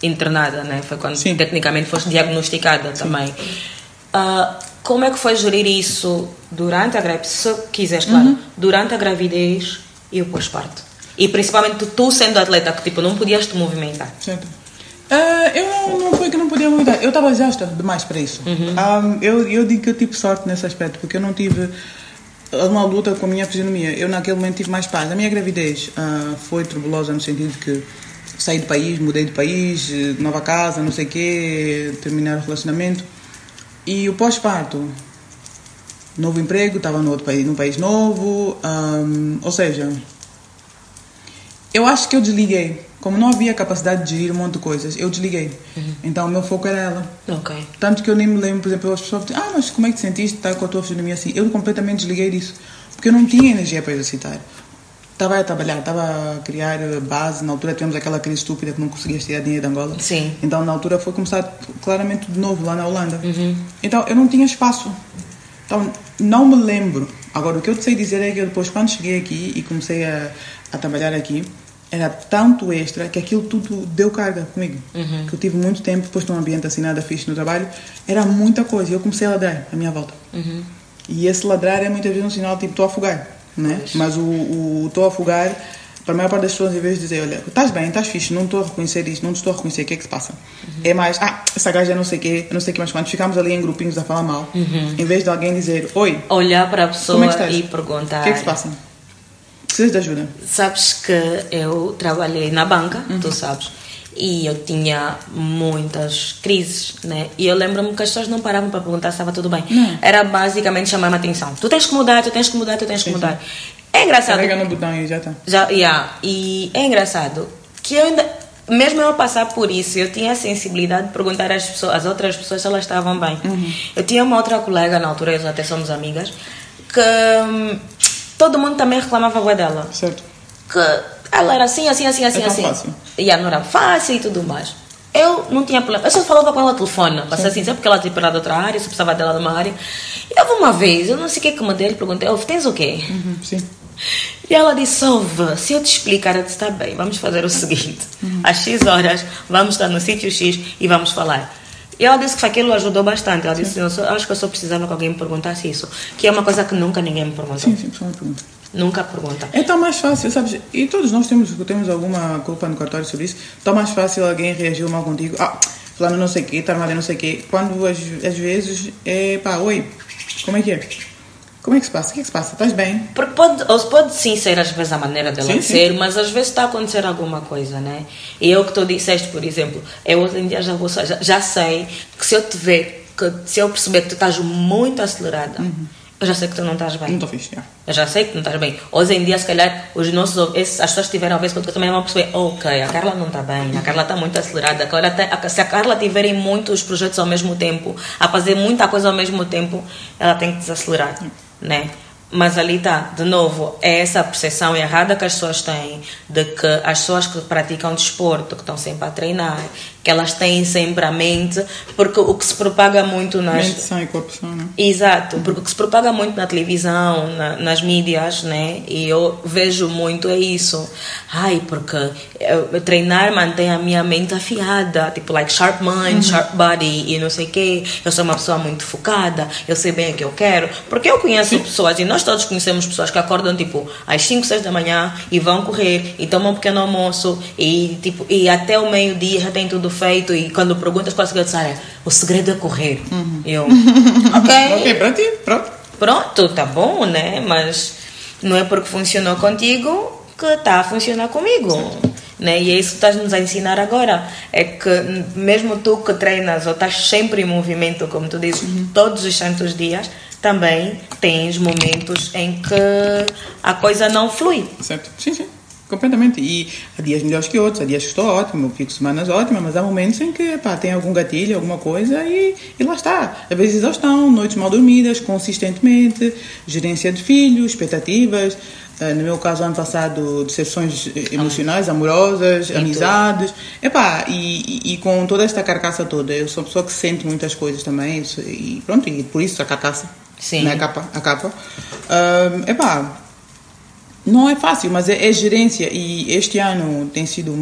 internada, né? Foi quando Uhum. Sim. tecnicamente foste diagnosticada também. Ah, como é que foi gerir isso durante a gravidez? Se quiseres, claro. Uhum. Durante a gravidez e o pós-parto. E principalmente tu sendo atleta, que tipo, não podias te movimentar. Certo. Ah, eu não, não foi que não podia mudar. Eu estava exausta demais para isso. Ah, eu, eu digo que eu tive sorte nesse aspecto, porque eu não tive uma luta com a minha fisionomia. Eu naquele momento tive mais paz. A minha gravidez ah, foi turbulosa no sentido que saí do país, mudei de país, eh, nova casa, não sei o quê, terminar o relacionamento. E o pós-parto novo emprego, estava no outro país, num país novo, um, ou seja, eu acho que eu desliguei. Como não havia capacidade de gerir um monte de coisas, eu desliguei. Uhum. Então o meu foco era ela. Ok. Tanto que eu nem me lembro, por exemplo, as pessoas dizem, ah, mas como é que te sentiste estar com a tua fisionomia assim? Eu completamente desliguei disso. Porque eu não tinha energia para exercitar. Estava a trabalhar, estava a criar base. Na altura tivemos aquela crise estúpida que não conseguias tirar dinheiro de Angola. Sim. Então na altura foi começar claramente de novo lá na Holanda. Uhum. Então eu não tinha espaço. Então não me lembro. Agora o que eu te sei dizer é que eu depois, quando cheguei aqui e comecei a, a trabalhar aqui, era tanto extra que aquilo tudo deu carga comigo. Uhum. Que eu tive muito tempo, depois de um ambiente assim nada fixe no trabalho, era muita coisa. E eu comecei a ladrar à minha volta. Uhum. E esse ladrar é muitas vezes um sinal tipo, estou a afogar. Né? Mas o estou a afogar, para a maior parte das pessoas, em vez de dizer, olha, estás bem, estás fixe, não estou a reconhecer isto, não estou a reconhecer, o que é que se passa? Uhum. É mais, ah, essa gaja é não sei o quê, não sei o quê, mas quando ficamos ali em grupinhos a falar mal, uhum. em vez de alguém dizer, oi, olhar para a pessoa é e perguntar, o que é que se passa? Precisas de ajuda? Sabes que eu trabalhei na banca, uhum. tu sabes, e eu tinha muitas crises, né? E eu lembro-me que as pessoas não paravam para perguntar se estava tudo bem. Não. Era basicamente chamar a atenção. Tu tens que mudar, tu tens que mudar, tu tens que mudar. É engraçado. Carrega no botão e já está. Já, yeah. E é engraçado que eu ainda, mesmo eu passar por isso, eu tinha a sensibilidade de perguntar às, pessoas, às outras pessoas se elas estavam bem. Uhum. Eu tinha uma outra colega na altura, até somos amigas, que hum, todo mundo também reclamava a dela. Certo. Que ela era assim, assim, assim, assim, é assim. Fácil. E não era fácil e tudo mais. Eu não tinha problema. Eu só falava com ela no telefone, para ser sincero, porque ela tinha para de outra área, se precisava dela de uma área. E houve uma vez, eu não sei o que é que mandei, ele perguntei, oh, tens o quê? Uhum, sim. E ela disse, Ova, se eu te explicar, eu disse, está bem, vamos fazer o seguinte. Uhum. Às X horas, vamos estar no sítio X e vamos falar. E ela disse que aquilo ajudou bastante. Ela disse, eu só, acho que eu só precisava que alguém me perguntasse isso. Que é uma coisa que nunca ninguém me perguntou. Sim, sim, só me pergunta. Nunca pergunta. É tão mais fácil, sabes? E todos nós temos, temos alguma culpa no cartório sobre isso. Tão mais fácil alguém reagir mal contigo. Ah, falando não sei o quê, tá armado não sei o quê. Quando às, às vezes é pá, oi, como é que é? Como é que se passa? O que é que se passa? Estás bem? Porque pode, pode sim ser às vezes a maneira dela sim, ser, sim. mas às vezes está a acontecer alguma coisa, né? E eu que tu disseste, por exemplo, eu hoje em dia já, vou, já, já sei que se eu te ver, que se eu perceber que tu estás muito acelerada, uhum. eu já sei que tu não estás bem. Não estou fixe. Eu já sei que não estás bem. Hoje em dia, se calhar, os nossos, esses, as pessoas tiveram a ver porque também vão perceber, ok, a Carla não está bem, a Carla está muito acelerada. A Carla tá, se a Carla tiver em muitos projetos ao mesmo tempo, a fazer muita coisa ao mesmo tempo, ela tem que desacelerar, né? Mas ali está, de novo, é essa percepção errada que as pessoas têm de que as pessoas que praticam desporto, que estão sempre a treinar, que elas têm sempre a mente, porque o que se propaga muito nas. Mente sã e corpo sã, né? Exato, porque o que se propaga muito na televisão, na, nas mídias, né? E eu vejo muito é isso. Ai, porque eu, treinar mantém a minha mente afiada, tipo, like sharp mind, uhum. sharp body e não sei o quê. Eu sou uma pessoa muito focada, eu sei bem o que eu quero. Porque eu conheço Sim. pessoas, e nós todos conhecemos pessoas que acordam, tipo, às 5, 6 da manhã e vão correr e tomam um pequeno almoço e, tipo, e até o meio-dia já tem tudo feito e quando perguntas qual é o segredo, Sara, o segredo é correr. Uhum. Eu, [LAUGHS] ok. ok, para ti, pronto. Pronto, tá bom, né? Mas não é porque funcionou contigo que está a funcionar comigo. Né? E é isso que estás nos a ensinar agora. É que mesmo tu que treinas ou estás sempre em movimento, como tu dizes, uhum. todos os santos dias, também tens momentos em que a coisa não flui. Certo. Sim, sim. Completamente. E há dias melhores que outros, há dias que estou ótimo, fico semanas ótimas, mas há momentos em que pá, tem algum gatilho, alguma coisa e, e lá está. Às vezes exaustão, noites mal dormidas, consistentemente, gerência de filhos, expectativas. Uh, no meu caso, ano passado, decepções emocionais, amorosas, e amizades. Epá, e, e, e com toda esta carcaça toda, eu sou uma pessoa que sente muitas coisas também, e pronto, e por isso a carcaça, Sim. Né, a capa. A capa. Uh, epá, não é fácil, mas é, é, gerência e este ano tem sido,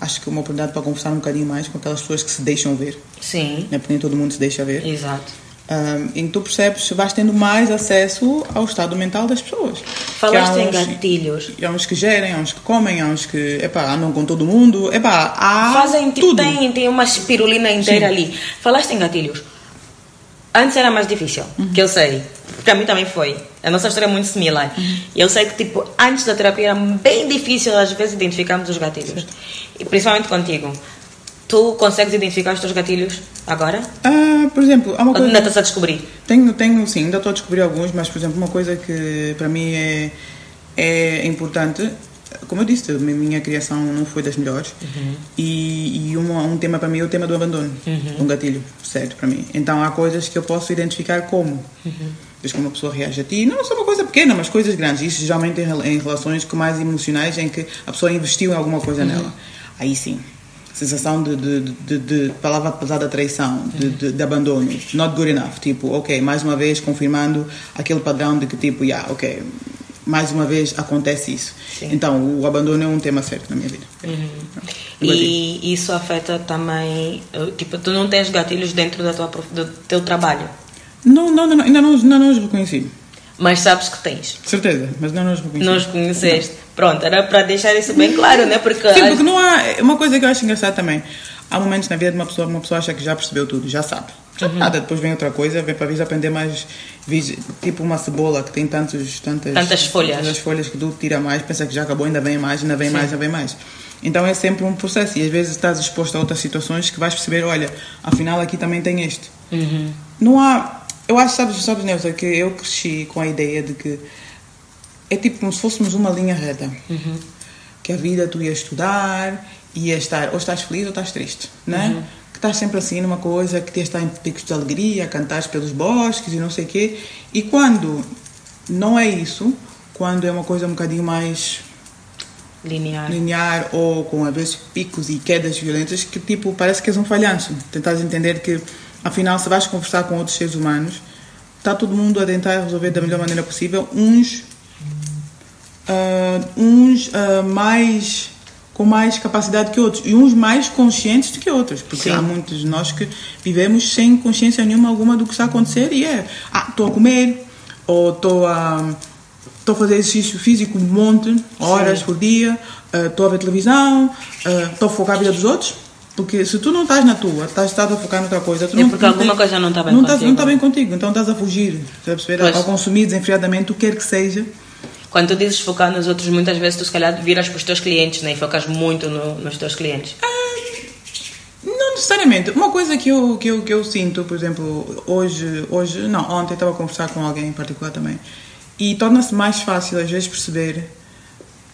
acho que uma oportunidade para conversar um bocadinho mais com aquelas pessoas que se deixam ver. Sim. Né? Porque nem todo mundo se deixa ver. Exato. Um, em que tu percebes, vais tendo mais acesso ao estado mental das pessoas. Falaste em gatilhos. Há uns que gerem, há uns que comem, há uns que epá, andam com todo mundo. Epá, há Fazem, tudo. Tem, tem uma espirulina inteira Sim. ali. Falaste em gatilhos. Antes era mais difícil, uhum. que eu sei. Para mim também foi. A nossa história é muito similar. Uhum. Eu sei que, tipo, antes da terapia era bem difícil, às vezes, identificarmos os gatilhos. E principalmente contigo. Tu consegues identificar os teus gatilhos Agora? Ah, por exemplo, há uma Ou coisa... ainda estás a descobrir? Tenho, tenho, sim, ainda estou a descobrir alguns, mas, por exemplo, uma coisa que para mim é, é importante, como eu disse, minha criação não foi das melhores, e, e uma- um tema para mim é o tema do abandono, um gatilho, certo, para mim. Então há coisas que eu posso identificar como. Vês como uma pessoa reage a ti, não só uma coisa pequena, mas coisas grandes. Isso geralmente em, rela- em relações mais emocionais, em que a pessoa investiu em alguma coisa nela. Aí sim, sensação de, de, de, de palavra pesada traição, de, de, de abandono, not good enough. Tipo, ok, mais uma vez confirmando aquele padrão de que tipo, yeah, ok, mais uma vez acontece isso. Sim. Então, o abandono é um tema certo na minha vida. Um gatilho. E isso afeta também, eh, tipo, tu não tens gatilhos dentro da tua, do teu trabalho, Não, não, não, ainda não, ainda não os reconheci. mas sabes que tens. Certeza, mas não os reconheci. Não os conheceste. Pronto, era para deixar isso bem claro, né? Porque, Sim, as- porque não há. Uma coisa que eu acho engraçada também. Há momentos na vida de uma pessoa uma pessoa acha que já percebeu tudo, já sabe. Uhum. nada, depois vem outra coisa, vem para vir aprender mais. Tipo uma cebola que tem tantos, tantas, Tantas folhas. tantas folhas que tu tira mais, pensa que já acabou, ainda vem mais, ainda vem mais, ainda vem mais. Então é sempre um processo e às vezes estás exposto a outras situações que vais perceber: olha, afinal aqui também tem este. Uhum. Não há. Eu acho, sabes, sabes, Neuza, que eu cresci com a ideia de que é tipo como se fôssemos uma linha reta. Que a vida tu ias estudar, ias estar, ou estás feliz ou estás triste, né? Que estás sempre assim numa coisa, que tens estar em picos de alegria, cantares pelos bosques e não sei o quê. E quando não é isso, quando é uma coisa um bocadinho mais linear. linear ou com às vezes picos e quedas violentas que tipo parece que és um falhanço tentares entender que afinal se vais conversar com outros seres humanos está todo mundo a tentar resolver da melhor maneira possível. Uns ah, uns ah, mais com mais capacidade que outros. E uns mais conscientes do que outros. Porque Sim. há muitos de nós que vivemos sem consciência nenhuma alguma do que está a acontecer. E é ah estou a comer ou estou a Estou a fazer exercício físico um monte, horas por dia, estou a ver televisão, estou a focar a vida dos outros. Porque se tu não estás na tua, estás, estás a focar noutra coisa, tu É não, porque não alguma coisa não está bem não estás- contigo. não está bem contigo, então estás a fugir, estás a. Ao consumir desenfreadamente o que quer que seja. Quando tu dizes focar nos outros, muitas vezes tu se calhar viras para os teus clientes né? e focas muito no- nos teus clientes. Não necessariamente. Uma coisa que eu, que eu, que eu sinto, por exemplo, hoje, hoje, não, ontem estava a conversar com alguém em particular também, e torna-se mais fácil às vezes perceber,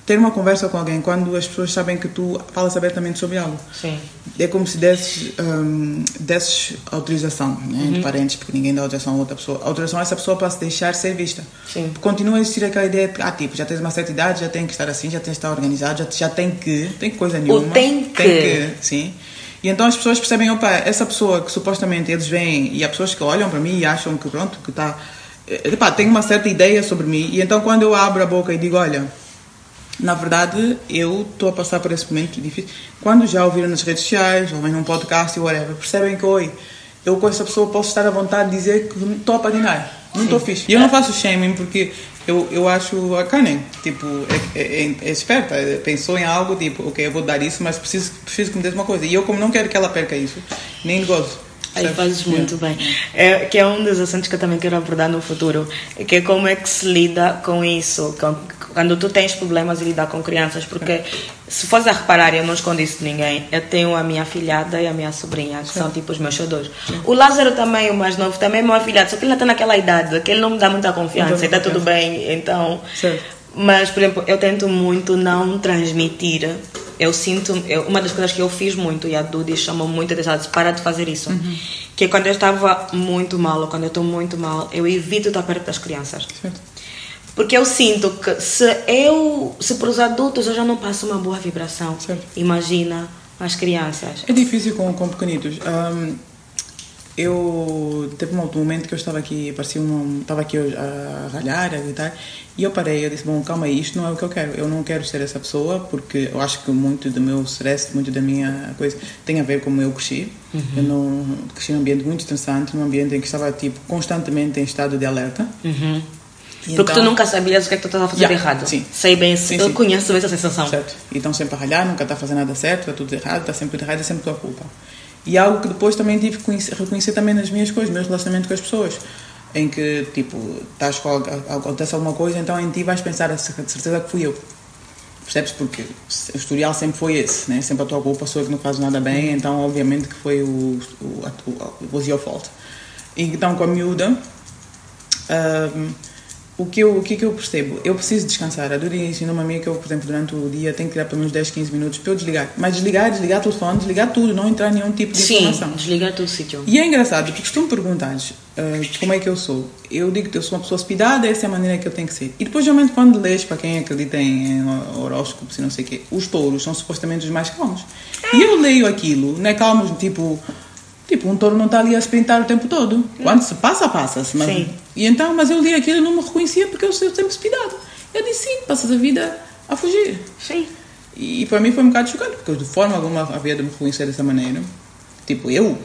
ter uma conversa com alguém quando as pessoas sabem que tu falas abertamente sobre algo. Sim. É como se desses, hum, desses autorização, né, Uhum. entre parentes, porque ninguém dá autorização a outra pessoa. Autorização a essa pessoa para se deixar ser vista. Sim. Continua a existir aquela ideia de, ah, tipo, já tens uma certa idade, já tem que estar assim, já tem que estar organizado, já, já tem que, tem que coisa nenhuma. tem que. Tem que, sim. E então as pessoas percebem, opa, essa pessoa que supostamente eles veem, e há pessoas que olham para mim e acham que, pronto, que está, epá, tem uma certa ideia sobre mim, e então quando eu abro a boca e digo, olha, na verdade, eu estou a passar por esse momento difícil. Quando já ouviram nas redes sociais, ou vem num podcast e whatever, percebem que, oi, eu com essa pessoa posso estar à vontade de dizer que estou a patinar. Não estou fixe. E eu não faço shaming porque eu, eu acho a Kanen, tipo, é, é, é, é esperta. é- Pensou em algo, tipo, ok, eu vou dar isso, mas preciso, preciso que me dê uma coisa. E eu, como não quero que ela perca isso, nem gosto. Aí fazes muito bem. É, que é um dos assuntos que eu também quero abordar no futuro. Que é como é que se lida com isso, com- quando tu tens problemas de lidar com crianças. Porque se fores a reparar, eu não escondo isso de ninguém. Eu tenho a minha filhada e a minha sobrinha, que são tipo os meus xodós. O Lázaro também, o mais novo, também é meu afilhado. Só que ele está naquela idade que ele não me dá muita confiança. E está tudo bem, então... Certo. Mas, por exemplo, eu tento muito não transmitir. Eu sinto. Eu, uma das coisas que eu fiz muito, e a Dudy chamou muito a atenção, disse, para de fazer isso. Que é quando eu estava muito mal, ou quando eu estou muito mal, eu evito estar perto das crianças. Certo. Porque eu sinto que se eu. Se para os adultos eu já não passo uma boa vibração, Certo. imagina as crianças. É difícil com, com pequenitos. Ahm, eu teve um momento que eu estava aqui, parecia um, estava aqui a ralhar, a gritar, e eu parei, eu disse, bom, calma aí, isto não é o que eu quero. Eu não quero ser essa pessoa, porque eu acho que muito do meu stress, muito da minha coisa, tem a ver com como eu cresci. Eu não cresci num ambiente muito estressante, num ambiente em que estava, tipo, constantemente em estado de alerta. Uhum. Porque tu então- nunca sabias o que é que tu estás a fazer Yeah, errado. sim. Sei bem, Sim, eu sim. conheço essa sensação. Certo. E estão sempre a ralhar, nunca está a fazer nada certo, está tudo errado, está sempre tudo errado, é sempre tua culpa. E algo que depois também tive que conhecer- reconhecer também nas minhas coisas, meu relacionamento com as pessoas. Em que, tipo, estás com, acontece alguma coisa, então em ti vais pensar, "Ah, de certeza que fui eu. Percebes? Porque o historial sempre foi esse, né? Sempre a tua culpa sou eu que não faz nada bem, então obviamente que foi o, o, o was your fault. Então com a miúda, um, o que, eu, o que, é que eu percebo? Eu preciso descansar. A Duri ensinou-me a mim que eu, por exemplo, durante o dia tenho que tirar pelo menos 10, 15 minutos para eu desligar. Mas desligar, desligar o telefone, desligar tudo, não entrar nenhum tipo de Sim, informação. desligar todo o sítio. E é engraçado, porque se tu me perguntares uh, como é que eu sou, eu digo que eu sou uma pessoa hospedada, essa é a maneira que eu tenho que ser. E depois, geralmente, quando lês, para quem acredita em horóscopos e não sei o quê, os touros são supostamente os mais calmos. E eu leio aquilo, não é calmos, tipo Tipo, um touro não está ali a sprintar o tempo todo. Quando se passa, passa-se. Mas... Sim. E então, mas eu li aquilo e não me reconhecia porque eu sempre speedado. Eu disse, sim, passas a vida a fugir. Sim. E para mim foi um bocado chocante, porque de forma alguma havia de me reconhecer dessa maneira. Tipo, eu?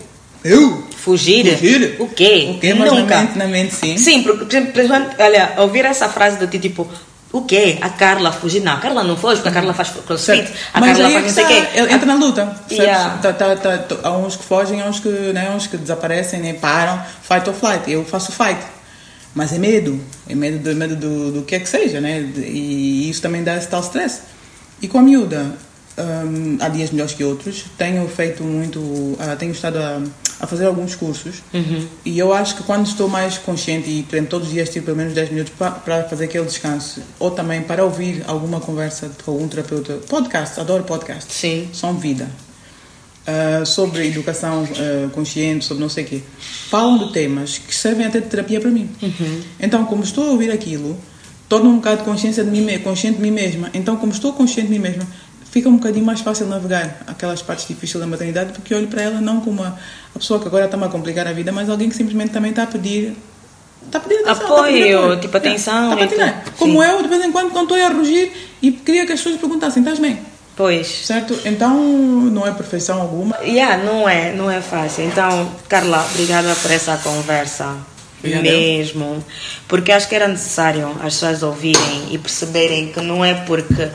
Eu? Fugir? Fugir? O quê? O quê? Mas Nunca. Na mente, na mente, sim. Sim, porque, por exemplo, olha, ouvir essa frase de ti, tipo, o quê? A Carla fugir? Não, a Carla não foge, porque a Carla faz crossfit, Certo. a Mas Carla aí é faz que não sei o está, quê. entra na luta. Yeah. Tá- tá- tá- tá- há uns que fogem, há uns que, né, uns que desaparecem, né, param, fight or flight. Eu faço fight. Mas é medo. É medo, do, medo do, do que é que seja, né? E isso também dá esse tal stress. E com a miúda, hum, há dias melhores que outros. Tenho feito muito, ah, tenho estado a, a fazer alguns cursos. E eu acho que quando estou mais consciente e, exemplo, todos os dias tiro pelo menos 10 minutos pa- para fazer aquele descanso, ou também para ouvir alguma conversa com algum terapeuta. Podcast, adoro podcast. Sim. São vida. Ah, sobre educação ah, consciente, sobre não sei o quê. Falam de temas que servem até de terapia para mim. Então, como estou a ouvir aquilo, torno um bocado consciência de mim, consciente de mim mesma. Então, como estou consciente de mim mesma, fica um bocadinho mais fácil navegar aquelas partes difíceis da maternidade, porque olho para ela não como a, a pessoa que agora está-me a complicar a vida, mas alguém que simplesmente também está a pedir. Está a pedir atenção, a pedir Apoio, apoio. tipo, atenção Está a e patinar. tudo. Como eu, de vez em quando, não estou a rugir e queria que as pessoas perguntassem: estás bem? Pois. Certo? Então, não é perfeição alguma. Yeah, não é, não é fácil. Então, Carla, obrigada por essa conversa. Obrigada. Mesmo. Porque acho que era necessário as pessoas ouvirem e perceberem que não é porque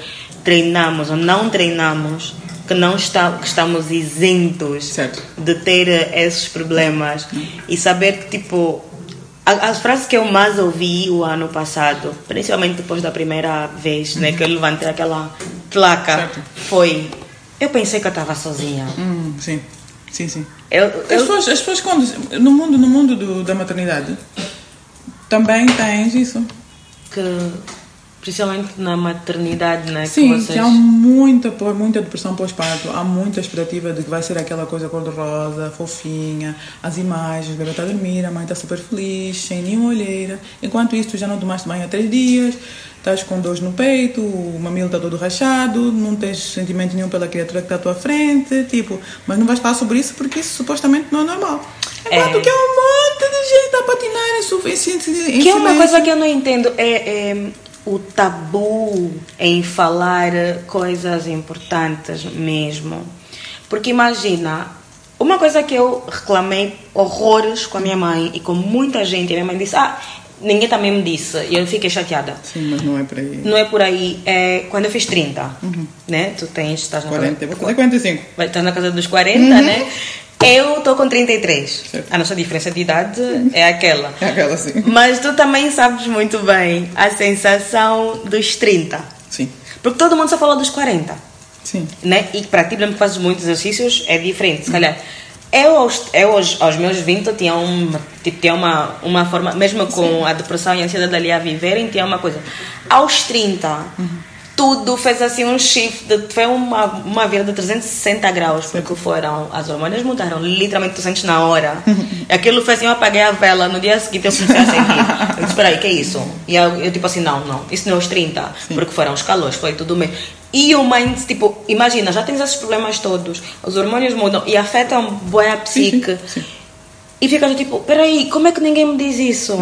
treinamos ou não treinamos que não está, que estamos isentos Certo. de ter eh, esses problemas e saber que tipo a- as frases que eu mais ouvi o ano passado, principalmente depois da primeira vez né, que eu levantei aquela placa, Certo. foi eu pensei que eu estava sozinha. Hum, sim, sim, sim. Eu, As eu, pessoas, as pessoas quando, no mundo, no mundo do, da maternidade, também tens isso. que principalmente na maternidade, né, Sim, que vocês que há muita, muita depressão pós-parto, há muita expectativa de que vai ser aquela coisa cor-de-rosa, fofinha, as imagens, o bebê está a dormir, a mãe está super feliz, sem nenhuma olheira. Enquanto isso, tu já não tomaste banho há três dias, estás com dores no peito, o mamilo está todo rachado, não tens sentimento nenhum pela criatura que está à tua frente, tipo, mas não vais falar sobre isso porque isso supostamente não é normal. Enquanto É. que há um monte de gente a patinar em, su- em, si- em Que é uma silêncio. coisa que eu não entendo é, é o tabu em falar coisas importantes mesmo. Porque imagina, uma coisa que eu reclamei horrores com a minha mãe e com muita gente, a minha mãe disse, ah, ninguém também me disse, e eu fiquei chateada. Sim, mas não é para aí. Não é por aí, é quando eu fiz 30, né? Tu tens, estás na 40, eu vou fazer 45. vai estar na casa dos 40, né? Eu estou com 33. Certo. A nossa diferença de idade é aquela. [LAUGHS] É aquela assim. Mas tu também sabes muito bem a sensação dos 30. Sim, Porque todo mundo só fala dos 40. sim. Né? E para ti, exemplo, que fazes muitos exercícios, é diferente. Se calhar, eu aos, eu aos, aos meus 20 tinha, uma, tipo, tinha uma, uma forma, mesmo com a depressão e a ansiedade ali a viverem, tinha uma coisa. Aos 30, tudo fez assim um shift, foi uma, uma virada de 360 graus, porque foram, as hormonas mudaram literalmente 200 na hora. [LAUGHS] Aquilo fez assim, eu apaguei a vela, no dia seguinte eu comecei a sentir. [LAUGHS] Eu disse, espera aí, que é isso? E eu, eu tipo assim, não, não, isso não é aos 30, porque foram os calores, foi tudo mesmo. E o mind, tipo, imagina, já tens esses problemas todos, os hormônios mudam e afetam boa a psique. E fica tipo, peraí, como é que ninguém me diz isso?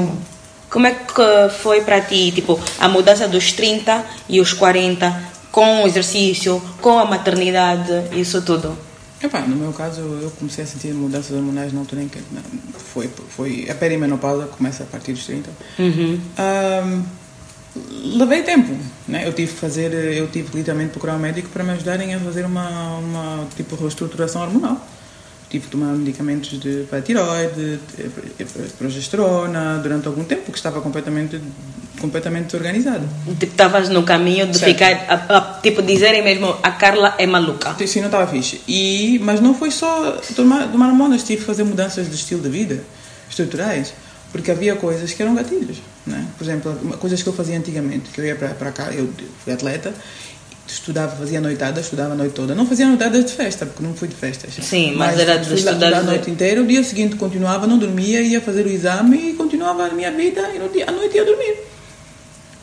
Como é que foi para ti, tipo, a mudança dos 30 e os 40 com o exercício, com a maternidade, isso tudo? Epá, no meu caso, eu comecei a sentir mudanças hormonais na altura em que foi, foi a perimenopausa, começa a partir dos 30. Ahm, levei tempo, né? Eu tive que fazer, eu tive literalmente procurar um médico para me ajudarem a fazer uma, uma tipo reestruturação hormonal. Tive que tomar medicamentos de, para a tiroide, de- de progesterona, durante algum tempo, porque estava completamente completamente desorganizada. Tipo, estavas no caminho de Certo. ficar, a- a- tipo, dizerem mesmo, a Carla é maluca. Sim, não estava fixe. E, mas não foi só tomar, tomar hormonas, tive que fazer mudanças de estilo de vida, estruturais, porque havia coisas que eram gatilhos. Né? Por exemplo, coisas que eu fazia antigamente, que eu ia para para cá, eu fui atleta, estudava, fazia noitada, estudava a noite toda. Não fazia noitadas de festa, porque não fui de festas. Sim, mas era de lá estudar a noite inteira, o dia seguinte continuava, não dormia, ia fazer o exame e continuava a minha vida e no dia, à noite ia dormir.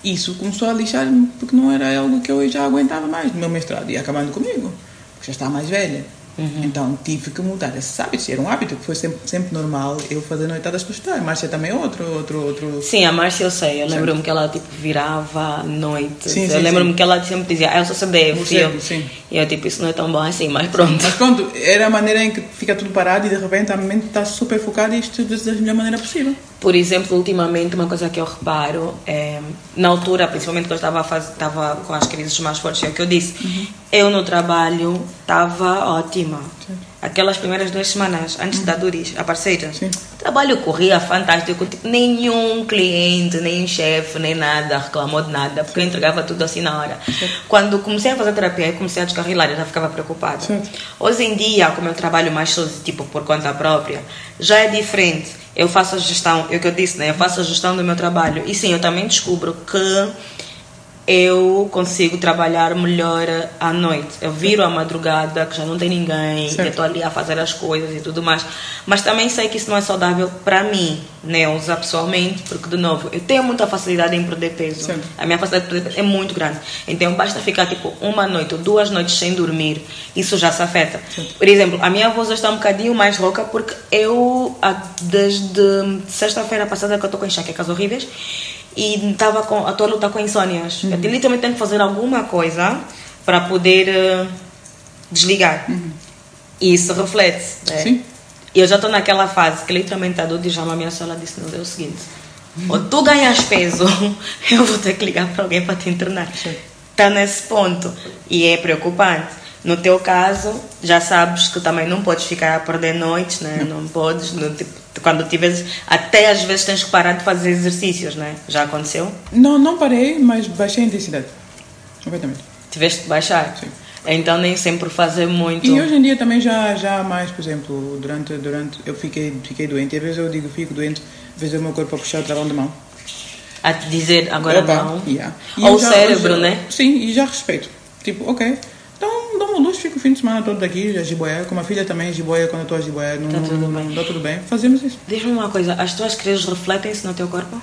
Isso começou a lixar-me porque não era algo que eu já aguentava mais no meu mestrado. Ia acabando comigo, porque já estava mais velha. Uhum. Então tive que mudar esses hábitos. Era um hábito que foi sempre, sempre normal eu fazer noitadas para estudar. Márcia também é outro, outro, outro. Sim, a Márcia eu sei, eu lembro-me que ela tipo virava à noite. Sim, eu lembro-me que ela sempre dizia, ah, eu sou CDF. Você, eu, sim. e eu tipo, isso não é tão bom assim, mas pronto. Mas pronto, era a maneira em que fica tudo parado e de repente a mente está super focada e estuda da melhor maneira possível. Por exemplo, ultimamente, uma coisa que eu reparo é, na altura, principalmente quando eu estava, a faz- estava com as crises mais fortes, é o que eu disse, eu no trabalho estava ótima. Aquelas primeiras duas semanas, antes da Duris, a parceira, Sim. o trabalho corria fantástico, tipo, nenhum cliente, nem chefe, nem nada reclamou de nada, porque eu entregava tudo assim na hora. Quando comecei a fazer terapia, comecei a descarrilar, eu já ficava preocupada. Hoje em dia, como eu trabalho mais sozinho, tipo por conta própria, já é diferente. Eu faço a gestão, é o que eu disse, né? Eu faço a gestão do meu trabalho. E sim, eu também descubro que eu consigo trabalhar melhor à noite. Eu viro à madrugada, que já não tem ninguém, Certo. eu estou ali a fazer as coisas e tudo mais. Mas também sei que isso não é saudável para mim, né? Usar pessoalmente, porque, de novo, eu tenho muita facilidade em perder peso. Certo. A minha facilidade de perder peso é muito grande. Então, basta ficar, tipo, uma noite ou duas noites sem dormir, isso já se afeta. Por exemplo, a minha voz está um bocadinho mais rouca, porque eu, desde sexta-feira passada que eu estou com enxaquecas horríveis, e estava com, estou a lutar com insônias. Eu literalmente tenho que fazer alguma coisa para poder eh, desligar. E isso reflete. Né? Sim. E eu já estou naquela fase que literalmente a Dudu já me ameaçou. Ela disse: Não, é o seguinte, ou tu ganhas peso, [LAUGHS] eu vou ter que ligar para alguém para te internar. Está nesse ponto. E é preocupante. No teu caso, já sabes que também não podes ficar a perder noites, né? Não podes, no, tipo, quando tiveres, até às vezes tens que parar de fazer exercícios, né? Já aconteceu? Não, não parei, mas baixei a intensidade. Completamente. Tiveste que baixar. Sim. Então nem sempre fazer muito. E hoje em dia também já, já mais, por exemplo, durante, durante eu fiquei, fiquei doente. E às vezes eu digo fico doente, às vezes o meu corpo a puxar o travão de mão. A dizer agora Opa, não. yeah. Ou o já- cérebro, já- né? Sim, e já respeito. Tipo, ok. Uma luz, fico o fim de semana todo daqui, já jiboia. Com a filha também jiboia quando eu estou a jiboia. Não, Tá tudo não- bem. não- Tá tudo bem. Fazemos isso. Diz-me uma coisa, as tuas crises refletem-se no teu corpo?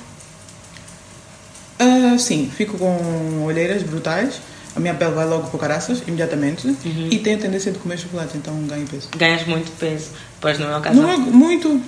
Ah, sim, fico com olheiras brutais. A minha pele vai logo para caraças, imediatamente. Uhum. E tenho a tendência de comer chocolate, então ganho peso. Ganhas muito peso. Pois no meu caso. Não é muito,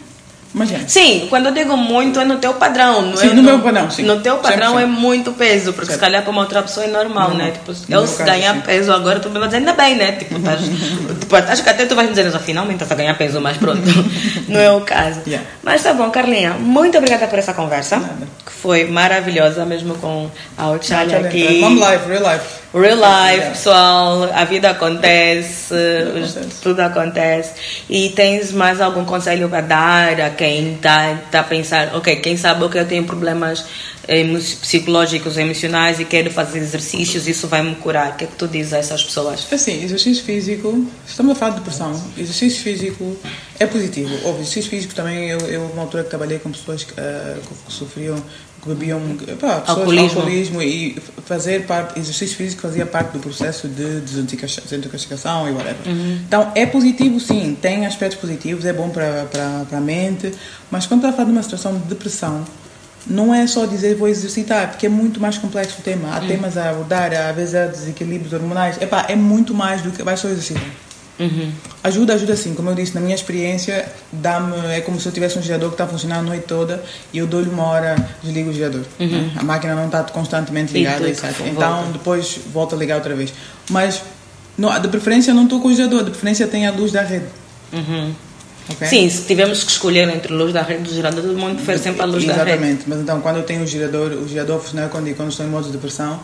ganho. Sim, quando eu digo muito é no teu padrão, não Sim, é? no meu padrão, sim. No teu padrão 100%. é muito peso, porque se Certo. calhar para uma outra pessoa é normal, Normal. né? Tipo, No eu se caso, ganhar sim. peso agora, tu me vai dizer, ainda bem, né? Tipo, estás, [LAUGHS] tipo, acho que até tu vais me dizer, "Ah, finalmente estás a ganhar peso, mas pronto, [LAUGHS] não é o caso. Yeah. Mas tá bom, Carlinha, muito obrigada por essa conversa, Nada. que foi maravilhosa, mesmo com a Ochalha aqui. Mom life, real life. Real life, pessoal, a vida acontece, Tudo acontece. tudo acontece. E tens mais algum conselho para dar a quem está tá a pensar, ok, quem sabe que eu tenho problemas psicológicos, emocionais e quero fazer exercícios, isso vai me curar. O que é que tu dizes a essas pessoas? Assim, exercício físico, estamos a falar de depressão. Exercício físico é positivo. Houve exercício físico também. Eu, eu uma altura que trabalhei com pessoas que, ah, que sofriam, bebiam, pá, pessoas Alcoolismo. alcoolismo e fazer parte, exercício físico fazia parte do processo de desintoxica- desintoxicação e whatever. Então é positivo, sim, tem aspectos positivos, é bom para a mente, mas quando está a falar de uma situação de depressão, não é só dizer vou exercitar, porque é muito mais complexo o tema. Há temas a abordar, às vezes há desequilíbrios hormonais. Epá, é muito mais do que vai só exercitar. Ajuda, ajuda sim. Como eu disse, na minha experiência, dá-me, é como se eu tivesse um gerador que está a funcionar a noite toda e eu dou-lhe uma hora, desligo o gerador. né? A máquina não está constantemente E ligada, tu etc. volta. Então depois volta a ligar outra vez. Mas não, de preferência não estou com o gerador, de preferência tem a luz da rede. ok? Sim, se tivermos que escolher entre luz da rede e do gerador, todo mundo prefere sempre a luz da rede. Exatamente, mas então quando eu tenho o gerador, o gerador funciona quando, quando estou em modo de depressão,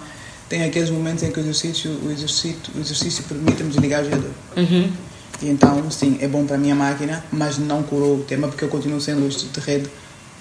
tem aqueles momentos em que o exercício, o exercício, o exercício permite-me desligar o gerador. Uhum. E então, sim, é bom para a minha máquina, mas não curou o tema porque eu continuo sem luz de rede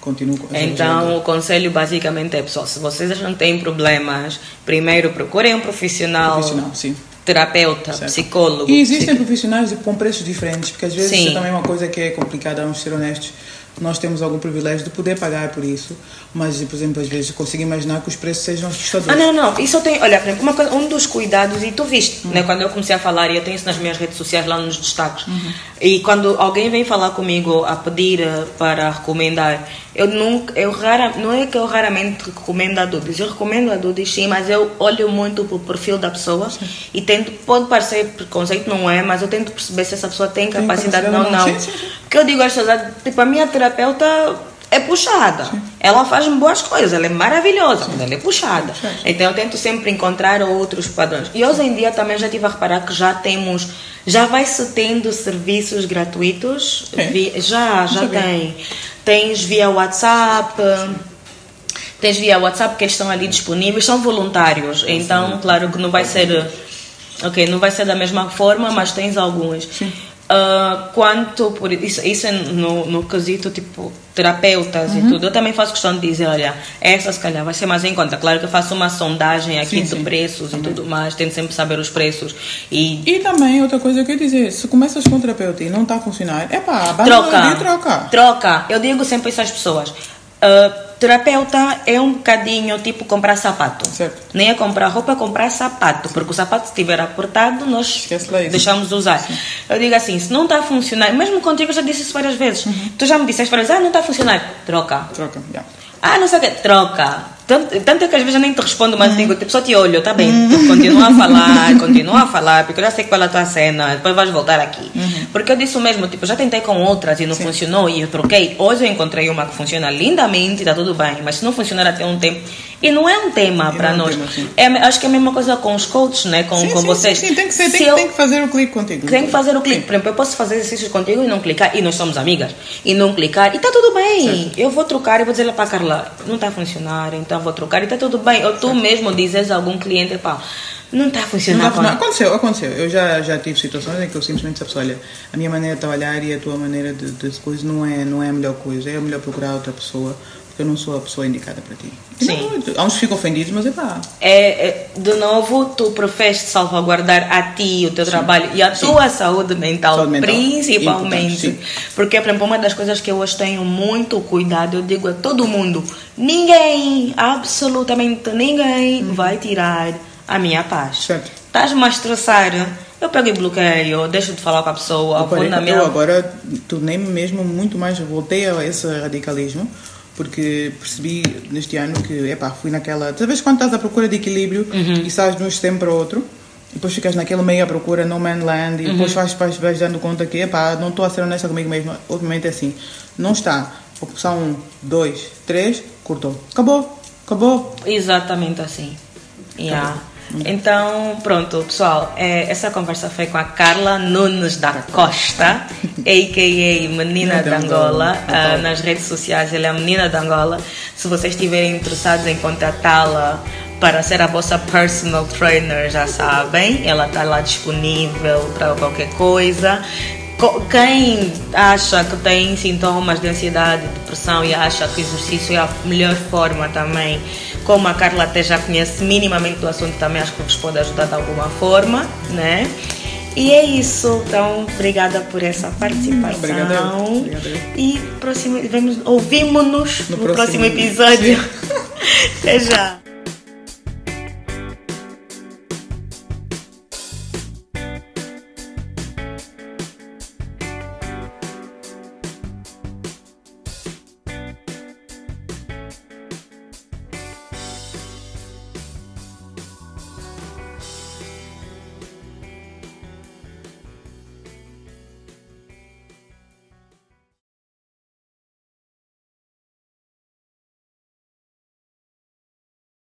Continuo Então, o conselho basicamente é, pessoal, se vocês não têm problemas, primeiro procurem um profissional, Profissional, sim. terapeuta, Certo. psicólogo. E existem psiqui- profissionais com preços diferentes, porque às vezes Sim. isso é também uma coisa que é complicada, vamos ser honestos. Nós temos algum privilégio de poder pagar por isso, mas, por exemplo, às vezes consigo imaginar que os preços sejam assustadores. Ah, não, não. Isso eu tenho. Olha, por exemplo, uma coisa, um dos cuidados, e tu viste, Hum. né? Quando eu comecei a falar, e eu tenho isso nas minhas redes sociais, lá nos destaques. Uhum. E quando alguém vem falar comigo a pedir eh, para recomendar, eu nunca. Eu rara, não é que eu raramente recomendo a Dudis. Eu recomendo a Dudis, sim, mas eu olho muito pro perfil da pessoa e tento. Pode parecer preconceito, não é, mas eu tento perceber se essa pessoa tem capacidade ou não. não. Sim, sim, sim. Porque eu digo às pessoas, ah, tipo, a minha terapeuta é puxada. Ela faz boas coisas, ela é maravilhosa, mas ela é puxada. Então eu tento sempre encontrar outros padrões. E hoje em dia também já tive a reparar que já temos, já vai se tendo serviços gratuitos. É? já, já tem. Tens via WhatsApp. Tens via WhatsApp que eles estão ali disponíveis, são voluntários. Então, claro que não vai ser. Ok, não vai ser da mesma forma, mas tens alguns. Ah, quanto por isso, isso é no, no quesito tipo terapeutas Uhum. e tudo, eu também faço questão de dizer: olha, essa se calhar vai ser mais em conta. Claro que eu faço uma sondagem aqui Sim, de sim. preços e tudo mais, tento sempre saber os preços e E também, outra coisa que eu ia dizer, se começas com terapeuta e não está a funcionar, é pá, troca. troca. Troca. Eu digo sempre isso às pessoas. Ah, terapeuta é um bocadinho tipo comprar sapato. Certo. Nem é comprar roupa, é comprar sapato. Porque o sapato, se estiver apertado, nós deixamos de usar. Eu digo assim: se não está a funcionar, mesmo contigo eu já disse isso várias vezes. Uhum. Tu já me disseste várias vezes: ah, não está a funcionar. Troca. Troca, já. Ah, não sei o que, troca. Tanto, tanto é que às vezes eu nem te respondo, Uhum. mas digo, tipo, só te olho, tá bem. Tu continua a falar, [LAUGHS] continua a falar, porque eu já sei qual é a tua cena, depois vais voltar aqui. Uhum. Porque eu disse o mesmo, tipo, já tentei com outras e não funcionou e eu troquei. Hoje eu encontrei uma que funciona lindamente, tá tudo bem, mas se não funcionar até um tempo. E não é um tema para não é nós. tema, é, acho que é a mesma coisa com os coaches, né? Com, sim, com sim, vocês. Sim, tem que ser, Se tem, eu- tem que fazer o clique contigo. tem que fazer o clique. Por exemplo, eu posso fazer exercícios contigo e não clicar, e nós somos amigas, e não clicar, e tá tudo bem. Eu vou trocar e vou dizer para a Carla, não está a funcionar, então vou trocar, e tá tudo bem. Ou tu mesmo dizes a algum cliente, pá, não está a Não funcionar. dá pra- não, aconteceu, aconteceu. Eu já, já tive situações em que eu simplesmente disse, olha, a minha maneira de trabalhar e a tua maneira de, de coisa não é, não é a melhor coisa. É melhor procurar outra pessoa, eu não sou a pessoa indicada para ti. E Sim. Não, há uns que ficam ofendidos, mas é pá. É, é, de novo, tu preferes salvaguardar a ti, o teu trabalho e a tua saúde mental, Saúde mental. principalmente. Porque, por exemplo, uma das coisas que eu hoje tenho muito cuidado, eu digo a todo mundo: ninguém, absolutamente ninguém, vai tirar a minha paz. Certo. Estás-me a estressar? Eu pego e bloqueio, deixo de falar com a pessoa, Eu, na eu minha. agora tornei-me mesmo muito mais, voltei a esse radicalismo, porque percebi neste ano que, epá, fui naquela. Talvez quando estás à procura de equilíbrio Uhum. e sais de um extremo para o outro, e depois ficas naquela meia procura, no man land, e Uhum. depois vais, vais, vais dando conta que, epá, não estou a ser honesta comigo mesmo. Obviamente é assim, não está. Opção 1, 2, 3, cortou. Acabou, acabou. Exatamente assim. Yeah. Então, pronto, pessoal, é, essa conversa foi com a Carla Nunes da Costa, [LAUGHS] a.k.a. Menina de Angola. Ah, nas redes sociais, ela é a Menina de Angola. Se vocês estiverem interessados em contatá-la para ser a vossa personal trainer, já sabem, ela está lá disponível para qualquer coisa. Quem acha que tem sintomas de ansiedade, depressão e acha que o exercício é a melhor forma também, como a Carla até já conhece minimamente do assunto, também acho que vos pode ajudar de alguma forma, né? E é isso. Então, obrigada por essa participação. Obrigada. Obrigada. E próximo, vemos, ouvimos-nos no, No próximo próximo- episódio. [LAUGHS] Até já.